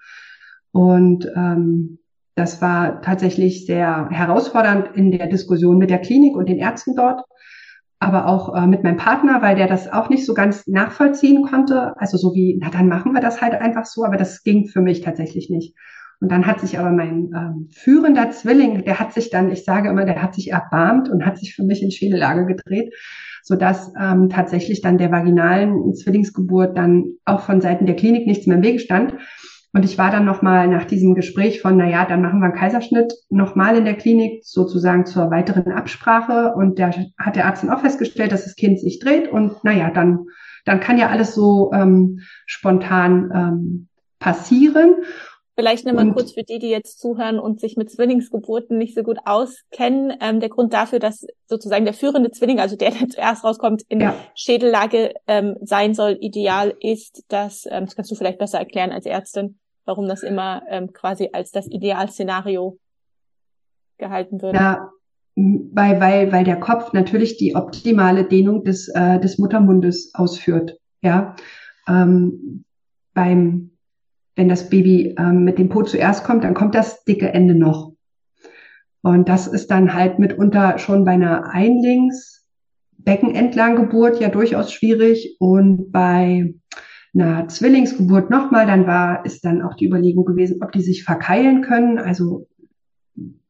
Und ähm, das war tatsächlich sehr herausfordernd in der Diskussion mit der Klinik und den Ärzten dort, aber auch äh, mit meinem Partner, weil der das auch nicht so ganz nachvollziehen konnte. Also so wie, na dann machen wir das halt einfach so, aber das ging für mich tatsächlich nicht. Und dann hat sich aber mein ähm, führender Zwilling, der hat sich dann, ich sage immer, der hat sich erbarmt und hat sich für mich in Schädellage gedreht, so dass ähm, tatsächlich dann der vaginalen Zwillingsgeburt dann auch von Seiten der Klinik nichts mehr im Wege stand. Und ich war dann nochmal nach diesem Gespräch von, na ja, dann machen wir einen Kaiserschnitt nochmal in der Klinik sozusagen zur weiteren Absprache. Und da hat der Arzt dann auch festgestellt, dass das Kind sich dreht. Und naja, dann, dann kann ja alles so ähm, spontan ähm, passieren.
Vielleicht nochmal kurz für die, die jetzt zuhören und sich mit Zwillingsgeburten nicht so gut auskennen. Ähm, der Grund dafür, dass sozusagen der führende Zwilling, also der, der zuerst rauskommt, in ja. Schädellage ähm, sein soll, ideal ist, dass, ähm, das kannst du vielleicht besser erklären als Ärztin, warum das immer ähm, quasi als das Idealszenario gehalten wird.
Ja, weil, weil, weil der Kopf natürlich die optimale Dehnung des, äh, des Muttermundes ausführt. Ja, ähm, beim wenn das Baby ähm, mit dem Po zuerst kommt, dann kommt das dicke Ende noch. Und das ist dann halt mitunter schon bei einer Einlings Beckenentlanggeburt ja durchaus schwierig und bei einer Zwillingsgeburt nochmal, dann war, ist dann auch die Überlegung gewesen, ob die sich verkeilen können. Also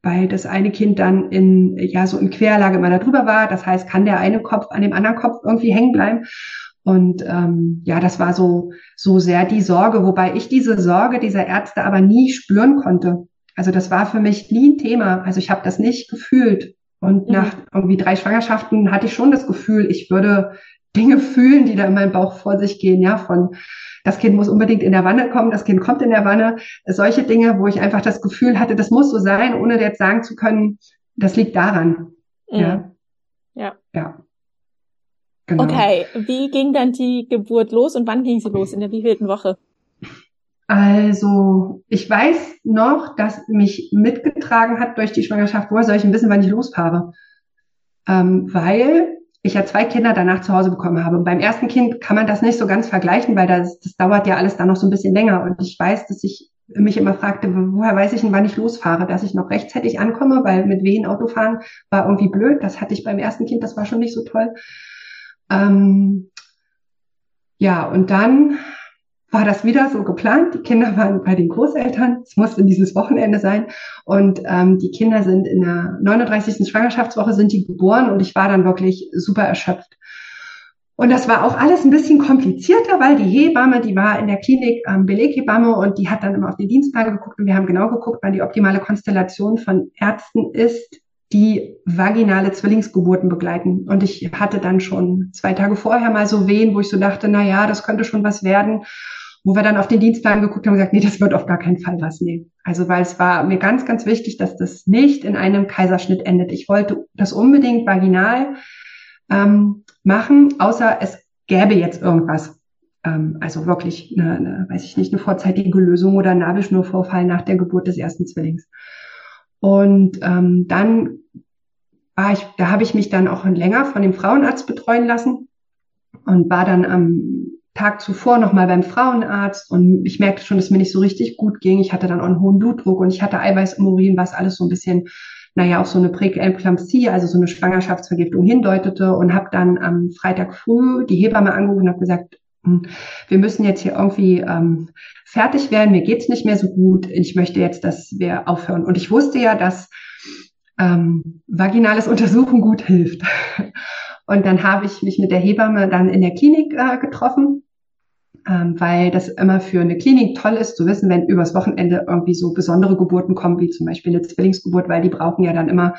weil das eine Kind dann in, ja, so in Querlage immer da drüber war. Das heißt, kann der eine Kopf an dem anderen Kopf irgendwie hängen bleiben? Und ähm, ja, das war so, so sehr die Sorge, wobei ich diese Sorge dieser Ärzte aber nie spüren konnte. Also das war für mich nie ein Thema. Also ich habe das nicht gefühlt. Und mhm. nach irgendwie drei Schwangerschaften hatte ich schon das Gefühl, ich würde Dinge fühlen, die da in meinem Bauch vor sich gehen, ja, von das Kind muss unbedingt in der Wanne kommen, das Kind kommt in der Wanne. Solche Dinge, wo ich einfach das Gefühl hatte, das muss so sein, ohne jetzt sagen zu können, das liegt daran. Mhm. Ja.
Ja. Ja. Genau. Okay, wie ging dann die Geburt los und wann ging sie los? In der wievielten Woche?
Also, ich weiß noch, dass mich mitgetragen hat durch die Schwangerschaft, woher soll ich ein bisschen, wann ich losfahre? Ähm, weil ich ja zwei Kinder danach zu Hause bekommen habe. Und beim ersten Kind kann man das nicht so ganz vergleichen, weil das, das dauert ja alles dann noch so ein bisschen länger. Und ich weiß, dass ich mich immer fragte, woher weiß ich denn, wann ich losfahre, dass ich noch rechtzeitig ankomme, weil mit Wehen Autofahren war irgendwie blöd. Das hatte ich beim ersten Kind, das war schon nicht so toll. Ähm, ja, und dann war das wieder so geplant. Die Kinder waren bei den Großeltern. Es musste dieses Wochenende sein. Und ähm, die Kinder sind in der 39. Schwangerschaftswoche sind die geboren und ich war dann wirklich super erschöpft. Und das war auch alles ein bisschen komplizierter, weil die Hebamme, die war in der Klinik ähm, Beleghebamme und die hat dann immer auf den Dienstplan geguckt und wir haben genau geguckt, wann die optimale Konstellation von Ärzten ist, die vaginale Zwillingsgeburten begleiten. Und ich hatte dann schon zwei Tage vorher mal so Wehen, wo ich so dachte, na ja, das könnte schon was werden wo wir dann auf den Dienstplan geguckt haben und gesagt, nee, das wird auf gar keinen Fall was. Nee. Also weil es war mir ganz, ganz wichtig, dass das nicht in einem Kaiserschnitt endet. Ich wollte das unbedingt vaginal ähm, machen, außer es gäbe jetzt irgendwas. Ähm, also wirklich eine, eine, weiß ich nicht, eine vorzeitige Lösung oder Nabelschnurvorfall nach der Geburt des ersten Zwillings. Und ähm, dann war ich, da habe ich mich dann auch länger von dem Frauenarzt betreuen lassen und war dann am Tag zuvor nochmal beim Frauenarzt und ich merkte schon, dass mir nicht so richtig gut ging. Ich hatte dann auch einen hohen Blutdruck und ich hatte Eiweiß im Urin, was alles so ein bisschen, naja, auch so eine Präeklampsie, also so eine Schwangerschaftsvergiftung hindeutete und habe dann am Freitag früh die Hebamme angerufen und habe gesagt, wir müssen jetzt hier irgendwie ähm, fertig werden, mir geht's nicht mehr so gut, ich möchte jetzt, dass wir aufhören. Und ich wusste ja, dass ähm, vaginales Untersuchen gut hilft. Und dann habe ich mich mit der Hebamme dann in der Klinik äh, getroffen, ähm, weil das immer für eine Klinik toll ist, zu wissen, wenn übers Wochenende irgendwie so besondere Geburten kommen, wie zum Beispiel eine Zwillingsgeburt, weil die brauchen ja dann immer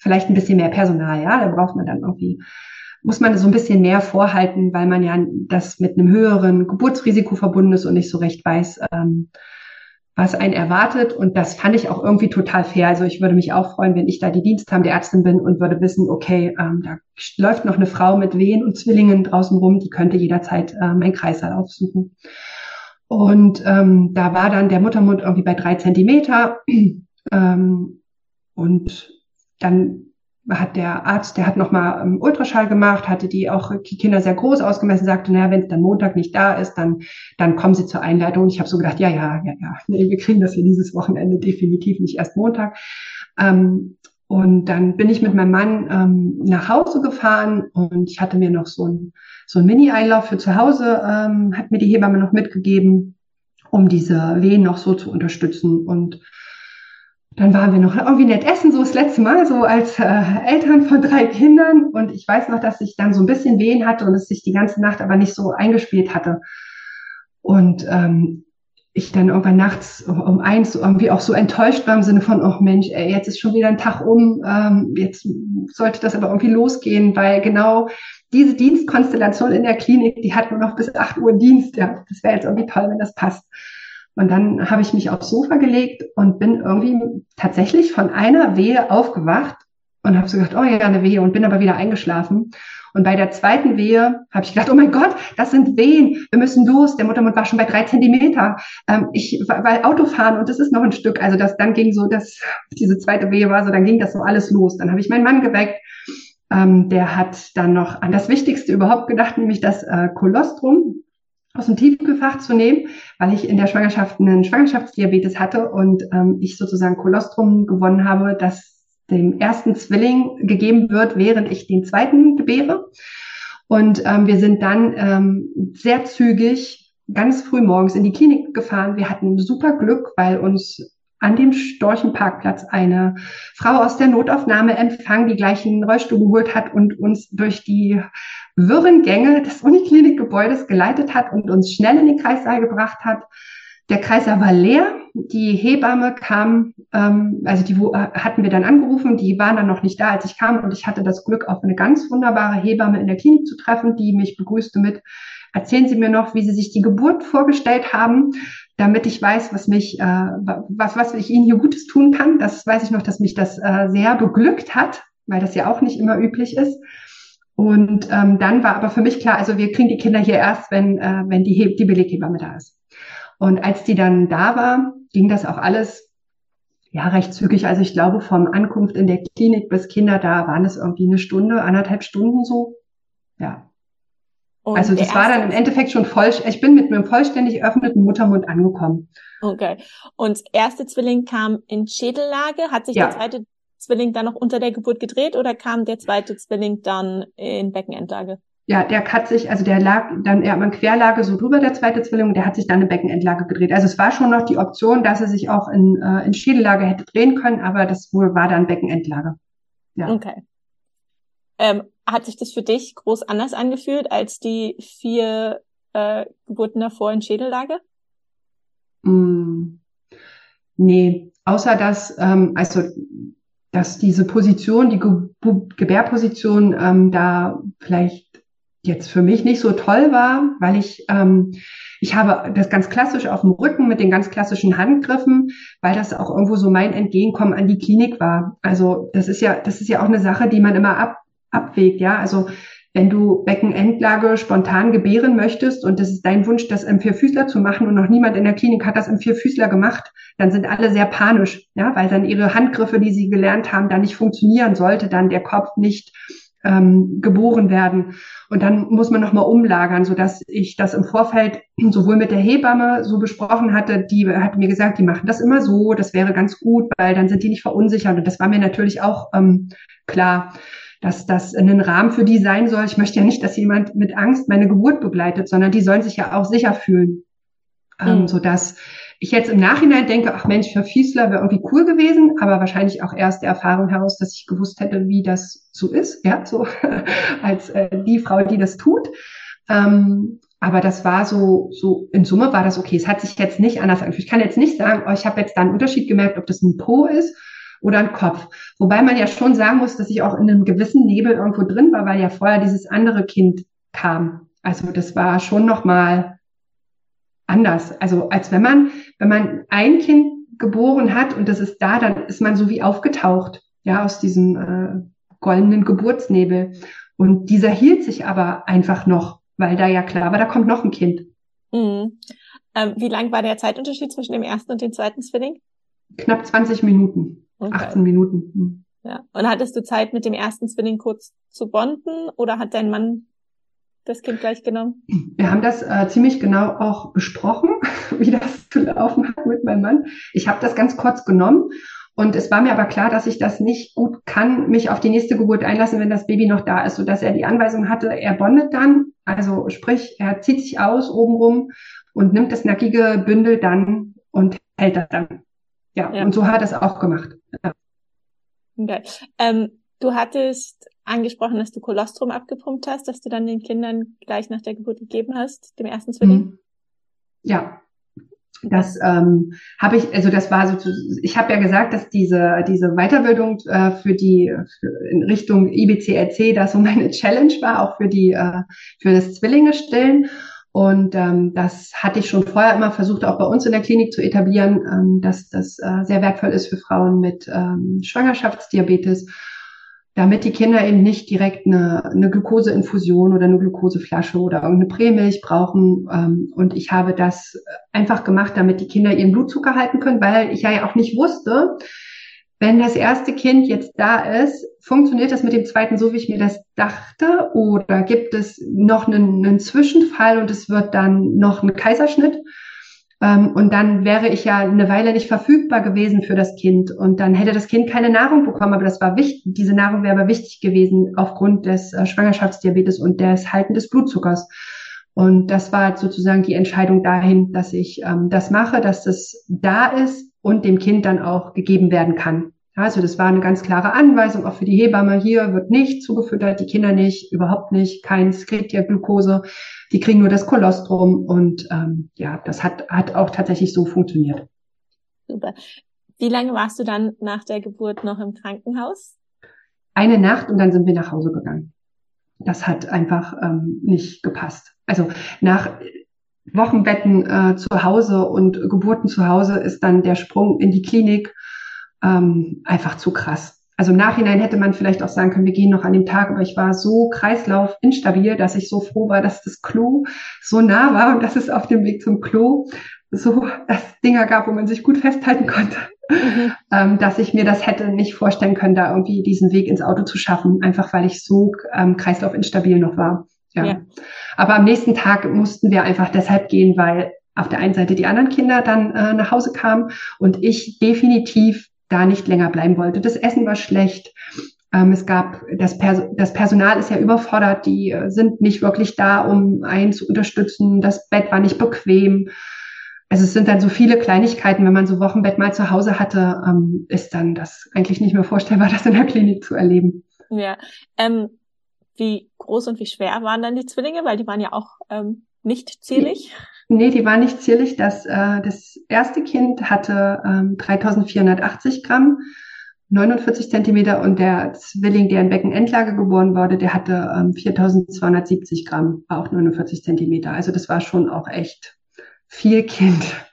vielleicht ein bisschen mehr Personal, ja, da braucht man dann irgendwie muss man so ein bisschen mehr vorhalten, weil man ja das mit einem höheren Geburtsrisiko verbunden ist und nicht so recht weiß, ähm, was einen erwartet. Und das fand ich auch irgendwie total fair. Also ich würde mich auch freuen, wenn ich da die Diensthabende der Ärztin bin und würde wissen, okay, ähm, da läuft noch eine Frau mit Wehen und Zwillingen draußen rum, die könnte jederzeit äh, mein Kreißsaal aufsuchen. Und ähm, da war dann der Muttermund irgendwie bei drei Zentimeter. Ähm, und dann hat der Arzt, der hat nochmal ähm, Ultraschall gemacht, hatte die auch die Kinder sehr groß ausgemessen, sagte, naja, wenn es dann Montag nicht da ist, dann, dann kommen sie zur Einleitung. Ich habe so gedacht, ja, ja, ja, ja, nee, wir kriegen das hier dieses Wochenende definitiv nicht erst Montag. Ähm, und dann bin ich mit meinem Mann ähm, nach Hause gefahren und ich hatte mir noch so ein, so ein Mini-Einlauf für zu Hause, ähm, hat mir die Hebamme noch mitgegeben, um diese Wehen noch so zu unterstützen. Und dann waren wir noch irgendwie nett essen, so das letzte Mal, so als äh, Eltern von drei Kindern. Und ich weiß noch, dass ich dann so ein bisschen Wehen hatte und es sich die ganze Nacht aber nicht so eingespielt hatte. Und ähm, ich dann irgendwann nachts um eins irgendwie auch so enttäuscht war im Sinne von, oh Mensch, ey, jetzt ist schon wieder ein Tag um, ähm, jetzt sollte das aber irgendwie losgehen, weil genau diese Dienstkonstellation in der Klinik, die hat nur noch bis acht Uhr Dienst. Ja, das wäre jetzt irgendwie toll, wenn das passt. Und dann habe ich mich aufs Sofa gelegt und bin irgendwie tatsächlich von einer Wehe aufgewacht und habe so gedacht, oh ja, eine Wehe und bin aber wieder eingeschlafen. Und bei der zweiten Wehe habe ich gedacht, oh mein Gott, das sind Wehen, wir müssen los. Der Muttermund war schon bei drei Zentimeter. Ähm, ich weil Autofahren und das ist noch ein Stück. Also das dann ging so, dass diese zweite Wehe war so, dann ging das so alles los. Dann habe ich meinen Mann geweckt. Ähm, der hat dann noch an das Wichtigste überhaupt gedacht, nämlich das äh, Kolostrum aus dem Tiefkühlfach zu nehmen, weil ich in der Schwangerschaft einen Schwangerschaftsdiabetes hatte und ähm, ich sozusagen Kolostrum gewonnen habe, das dem ersten Zwilling gegeben wird, während ich den zweiten gebäre. Und ähm, wir sind dann ähm, sehr zügig ganz früh morgens in die Klinik gefahren. Wir hatten super Glück, weil uns an dem Storchenparkplatz eine Frau aus der Notaufnahme empfangen, die gleich einen Rollstuhl geholt hat und uns durch die wirren Gänge des Uniklinikgebäudes geleitet hat und uns schnell in den Kreissaal gebracht hat. Der Kreissaal war leer. Die Hebamme kam, ähm, also die äh, hatten wir dann angerufen, die waren dann noch nicht da, als ich kam und ich hatte das Glück, auf eine ganz wunderbare Hebamme in der Klinik zu treffen, die mich begrüßte mit, erzählen Sie mir noch, wie Sie sich die Geburt vorgestellt haben, damit ich weiß, was mich, äh, was, was ich Ihnen hier Gutes tun kann. Das weiß ich noch, dass mich das äh, sehr beglückt hat, weil das ja auch nicht immer üblich ist. Und ähm, dann war aber für mich klar, also wir kriegen die Kinder hier erst, wenn, äh, wenn die, He die Beleghebamme da ist. Und als die dann da war, ging das auch alles ja recht zügig. Also ich glaube, vom Ankunft in der Klinik bis Kinder da waren es irgendwie eine Stunde, anderthalb Stunden so. Ja. Und also das war dann im Endeffekt schon voll, ich bin mit einem vollständig eröffneten Muttermund angekommen.
Okay. Und erste Zwilling kam in Schädellage, hat sich ja. der zweite Zwilling dann noch unter der Geburt gedreht oder kam der zweite Zwilling dann in Beckenendlage?
ja, der hat sich, also der lag dann eher in Querlage so drüber, der zweite Zwilling, und der hat sich dann eine Beckenendlage gedreht. Also es war schon noch die Option, dass er sich auch in, äh, in Schädellage hätte drehen können, aber das wohl war dann Beckenendlage.
Ja. Okay. Ähm, hat sich das für dich groß anders angefühlt als die vier äh, Geburten davor in Schädellage?
Mm, nee, außer dass, ähm, also dass diese Position, die Ge Gebärposition ähm, da vielleicht jetzt für mich nicht so toll war, weil ich ähm, ich habe das ganz klassisch auf dem Rücken mit den ganz klassischen Handgriffen, weil das auch irgendwo so mein Entgegenkommen an die Klinik war. Also das ist ja das ist ja auch eine Sache, die man immer ab, abwägt, ja. Also wenn du Beckenendlage spontan gebären möchtest und das ist dein Wunsch, das im Vierfüßler zu machen und noch niemand in der Klinik hat das im Vierfüßler gemacht, dann sind alle sehr panisch, ja, weil dann ihre Handgriffe, die sie gelernt haben, da nicht funktionieren sollte, dann der Kopf nicht ähm, geboren werden. Und dann muss man nochmal umlagern, so dass ich das im Vorfeld sowohl mit der Hebamme so besprochen hatte, die hat mir gesagt, die machen das immer so, das wäre ganz gut, weil dann sind die nicht verunsichert. Und das war mir natürlich auch ähm, klar dass das einen Rahmen für die sein soll. Ich möchte ja nicht, dass jemand mit Angst meine Geburt begleitet, sondern die sollen sich ja auch sicher fühlen. Ähm, mhm. Ähm, so dass ich jetzt im Nachhinein denke, ach Mensch, für Fiesler wäre irgendwie cool gewesen, aber wahrscheinlich auch erst der Erfahrung heraus, dass ich gewusst hätte, wie das so ist, ja, so als äh, die Frau, die das tut. Ähm, aber das war so, so in Summe war das okay. Es hat sich jetzt nicht anders angefühlt. Ich kann jetzt nicht sagen, oh, ich habe jetzt da einen Unterschied gemerkt, ob das ein Po ist oder ein Kopf. Wobei man ja schon sagen muss, dass ich auch in einem gewissen Nebel irgendwo drin war, weil ja vorher dieses andere Kind kam. Also das war schon noch mal anders. Also als wenn man, wenn man ein Kind geboren hat und das ist da, dann ist man so wie aufgetaucht, ja, aus diesem äh, goldenen Geburtsnebel. Und dieser hielt sich aber einfach noch, weil da ja klar war, da kommt noch ein Kind.
Mhm. Ähm, wie lang war der Zeitunterschied zwischen dem ersten und dem zweiten Zwilling?
Knapp 20 Minuten. Okay. 18 Minuten. Hm.
Ja. Und hattest du Zeit, mit dem ersten Zwilling kurz zu bonden oder hat dein Mann das Kind gleich genommen?
Wir haben das äh, ziemlich genau auch besprochen, wie das zu laufen hat mit meinem Mann. Ich habe das ganz kurz genommen und es war mir aber klar, dass ich das nicht gut kann, mich auf die nächste Geburt einlassen, wenn das Baby noch da ist, sodass er die Anweisung hatte, er bondet dann, also sprich, er zieht sich aus obenrum und nimmt das nackige Bündel dann und hält das dann. Ja, ja. und so hat er es auch gemacht. Ja.
Okay. Ähm, du hattest angesprochen, dass du Kolostrum abgepumpt hast, dass du dann den Kindern gleich nach der Geburt gegeben hast, dem ersten Zwilling? Mhm.
Ja, das ähm, habe ich, also das war so, ich habe ja gesagt, dass diese diese Weiterbildung äh, für die für in Richtung IBCLC da so meine Challenge war, auch für die äh, für das Zwillinge stillen. Und ähm, das hatte ich schon vorher immer versucht, auch bei uns in der Klinik zu etablieren, ähm, dass das äh, sehr wertvoll ist für Frauen mit ähm, Schwangerschaftsdiabetes, damit die Kinder eben nicht direkt eine, eine Glukoseinfusion oder eine Glukoseflasche oder irgendeine Prämilch brauchen. Ähm, und ich habe das einfach gemacht, damit die Kinder ihren Blutzucker halten können, weil ich ja auch nicht wusste, wenn das erste Kind jetzt da ist, funktioniert das mit dem zweiten so, wie ich mir das dachte? Oder gibt es noch einen, einen Zwischenfall und es wird dann noch ein Kaiserschnitt? Ähm, und dann wäre ich ja eine Weile nicht verfügbar gewesen für das Kind. Und dann hätte das Kind keine Nahrung bekommen. Aber das war wichtig. Diese Nahrung wäre aber wichtig gewesen aufgrund des äh, Schwangerschaftsdiabetes und des Halten des Blutzuckers. Und das war sozusagen die Entscheidung dahin, dass ich ähm, das mache, dass das da ist und dem Kind dann auch gegeben werden kann. Also das war eine ganz klare Anweisung auch für die Hebamme. Hier wird nicht zugefüttert, die Kinder nicht, überhaupt nicht, kein Skriptia-Glucose. Die kriegen nur das Kolostrum und ähm, ja, das hat, hat auch tatsächlich so funktioniert.
Super. Wie lange warst du dann nach der Geburt noch im Krankenhaus?
Eine Nacht und dann sind wir nach Hause gegangen. Das hat einfach ähm, nicht gepasst. Also nach Wochenbetten äh, zu Hause und Geburten zu Hause ist dann der Sprung in die Klinik ähm, einfach zu krass. Also im Nachhinein hätte man vielleicht auch sagen können, wir gehen noch an dem Tag, aber ich war so kreislaufinstabil, dass ich so froh war, dass das Klo so nah war und dass es auf dem Weg zum Klo so das Dinger gab, wo man sich gut festhalten konnte, mhm. ähm, dass ich mir das hätte nicht vorstellen können, da irgendwie diesen Weg ins Auto zu schaffen, einfach weil ich so ähm, kreislaufinstabil noch war. Ja. ja. Aber am nächsten Tag mussten wir einfach deshalb gehen, weil auf der einen Seite die anderen Kinder dann äh, nach Hause kamen und ich definitiv da nicht länger bleiben wollte. Das Essen war schlecht. Ähm, es gab, das, Pers das Personal ist ja überfordert, die äh, sind nicht wirklich da, um einen zu unterstützen. Das Bett war nicht bequem. Also es sind dann so viele Kleinigkeiten, wenn man so Wochenbett mal zu Hause hatte, ähm, ist dann das eigentlich nicht mehr vorstellbar, das in der Klinik zu erleben.
Ja. Ähm, wie groß und wie schwer waren dann die Zwillinge? Weil die waren ja auch ähm, nicht zierlich.
Nee, die waren nicht zierlich. Das, äh, das erste Kind hatte ähm, 3480 Gramm 49 Zentimeter und der Zwilling, der in Beckenendlage geboren wurde, der hatte ähm, 4270 Gramm, war auch 49 Zentimeter. Also das war schon auch echt viel Kind.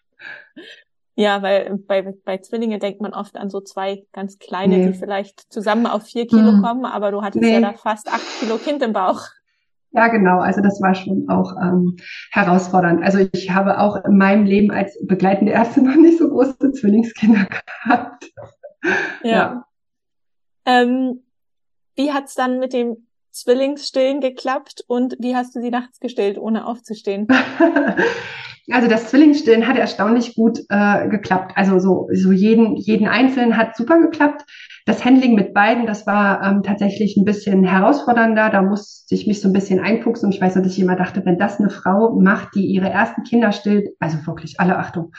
Ja, weil bei, bei Zwillinge denkt man oft an so zwei ganz kleine, nee. die vielleicht zusammen auf vier Kilo hm. kommen, aber du hattest nee. ja da fast acht Kilo Kind im Bauch.
Ja, genau. Also das war schon auch ähm, herausfordernd. Also ich habe auch in meinem Leben als begleitende Ärztin noch nicht so große Zwillingskinder gehabt.
Ja. ja. Ähm, wie hat's dann mit dem Zwillingsstillen geklappt und wie hast du sie nachts gestillt, ohne aufzustehen?
also das Zwillingsstillen hat erstaunlich gut äh, geklappt. Also so, so jeden, jeden Einzelnen hat super geklappt. Das Handling mit beiden, das war ähm, tatsächlich ein bisschen herausfordernder. Da musste ich mich so ein bisschen einfuchsen. Ich weiß, dass ich immer dachte, wenn das eine Frau macht, die ihre ersten Kinder stillt, also wirklich alle Achtung,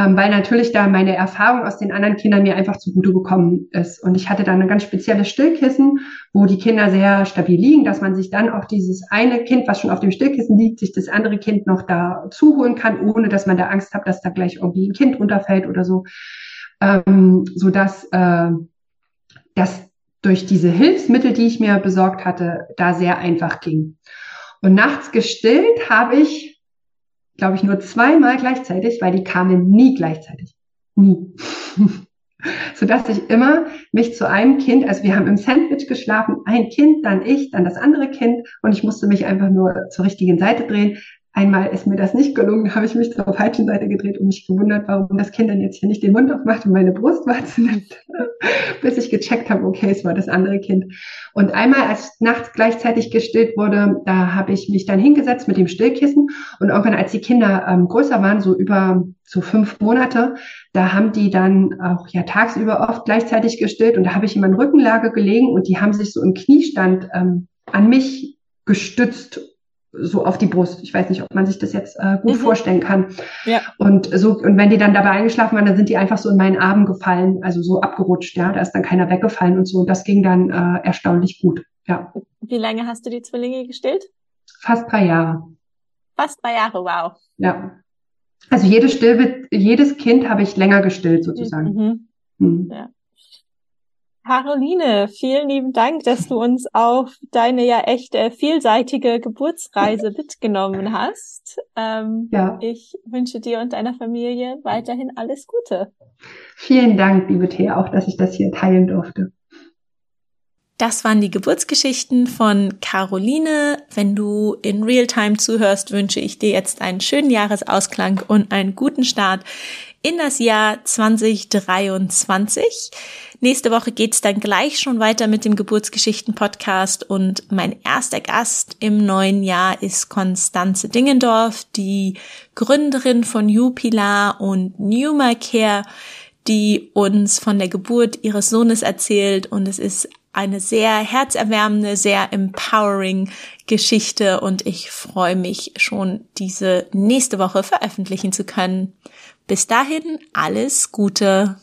ähm, weil natürlich da meine Erfahrung aus den anderen Kindern mir einfach zugute gekommen ist. Und ich hatte dann ein ganz spezielles Stillkissen, wo die Kinder sehr stabil liegen, dass man sich dann auch dieses eine Kind, was schon auf dem Stillkissen liegt, sich das andere Kind noch da zuholen kann, ohne dass man da Angst hat, dass da gleich irgendwie ein Kind runterfällt oder so. Ähm, so dass, äh, dass durch diese Hilfsmittel, die ich mir besorgt hatte, da sehr einfach ging. Und nachts gestillt habe ich glaube ich, nur zweimal gleichzeitig, weil die kamen nie gleichzeitig. Nie. Sodass ich immer mich zu einem Kind, also wir haben im Sandwich geschlafen, ein Kind, dann ich, dann das andere Kind und ich musste mich einfach nur zur richtigen Seite drehen, Einmal ist mir das nicht gelungen, habe ich mich zur falschen Seite gedreht und mich gewundert, warum das Kind dann jetzt hier nicht den Mund aufmacht und meine Brustwarze nimmt, bis ich gecheckt habe, okay, es war das andere Kind. Und einmal, als nachts gleichzeitig gestillt wurde, da habe ich mich dann hingesetzt mit dem Stillkissen und irgendwann, als die Kinder ähm, größer waren, so über so fünf Monate, da haben die dann auch ja tagsüber oft gleichzeitig gestillt und da habe ich in meiner Rückenlage gelegen und die haben sich so im Kniestand ähm, an mich gestützt so auf die Brust. Ich weiß nicht, ob man sich das jetzt äh, gut mhm. vorstellen kann. Ja. Und so, und wenn die dann dabei eingeschlafen waren, dann sind die einfach so in meinen Arm gefallen, also so abgerutscht, ja. Da ist dann keiner weggefallen und so. Und das ging dann äh, erstaunlich gut. Ja.
Wie lange hast du die Zwillinge gestillt?
Fast drei Jahre.
Fast drei Jahre, wow.
Ja. Also jedes Still, jedes Kind habe ich länger gestillt, sozusagen. Mhm.
Mhm. Ja. Caroline, vielen lieben Dank, dass du uns auf deine ja echt äh, vielseitige Geburtsreise mitgenommen hast. Ähm, ja. Ich wünsche dir und deiner Familie weiterhin alles Gute.
Vielen Dank, liebe Thea, auch dass ich das hier teilen durfte.
Das waren die Geburtsgeschichten von Caroline. Wenn du in Realtime zuhörst, wünsche ich dir jetzt einen schönen Jahresausklang und einen guten Start in das Jahr 2023. Nächste Woche geht's dann gleich schon weiter mit dem Geburtsgeschichten-Podcast und mein erster Gast im neuen Jahr ist Konstanze Dingendorf, die Gründerin von Jupilar und Numa Care, die uns von der Geburt ihres Sohnes erzählt und es ist eine sehr herzerwärmende, sehr empowering Geschichte und ich freue mich schon, diese nächste Woche veröffentlichen zu können. Bis dahin alles Gute.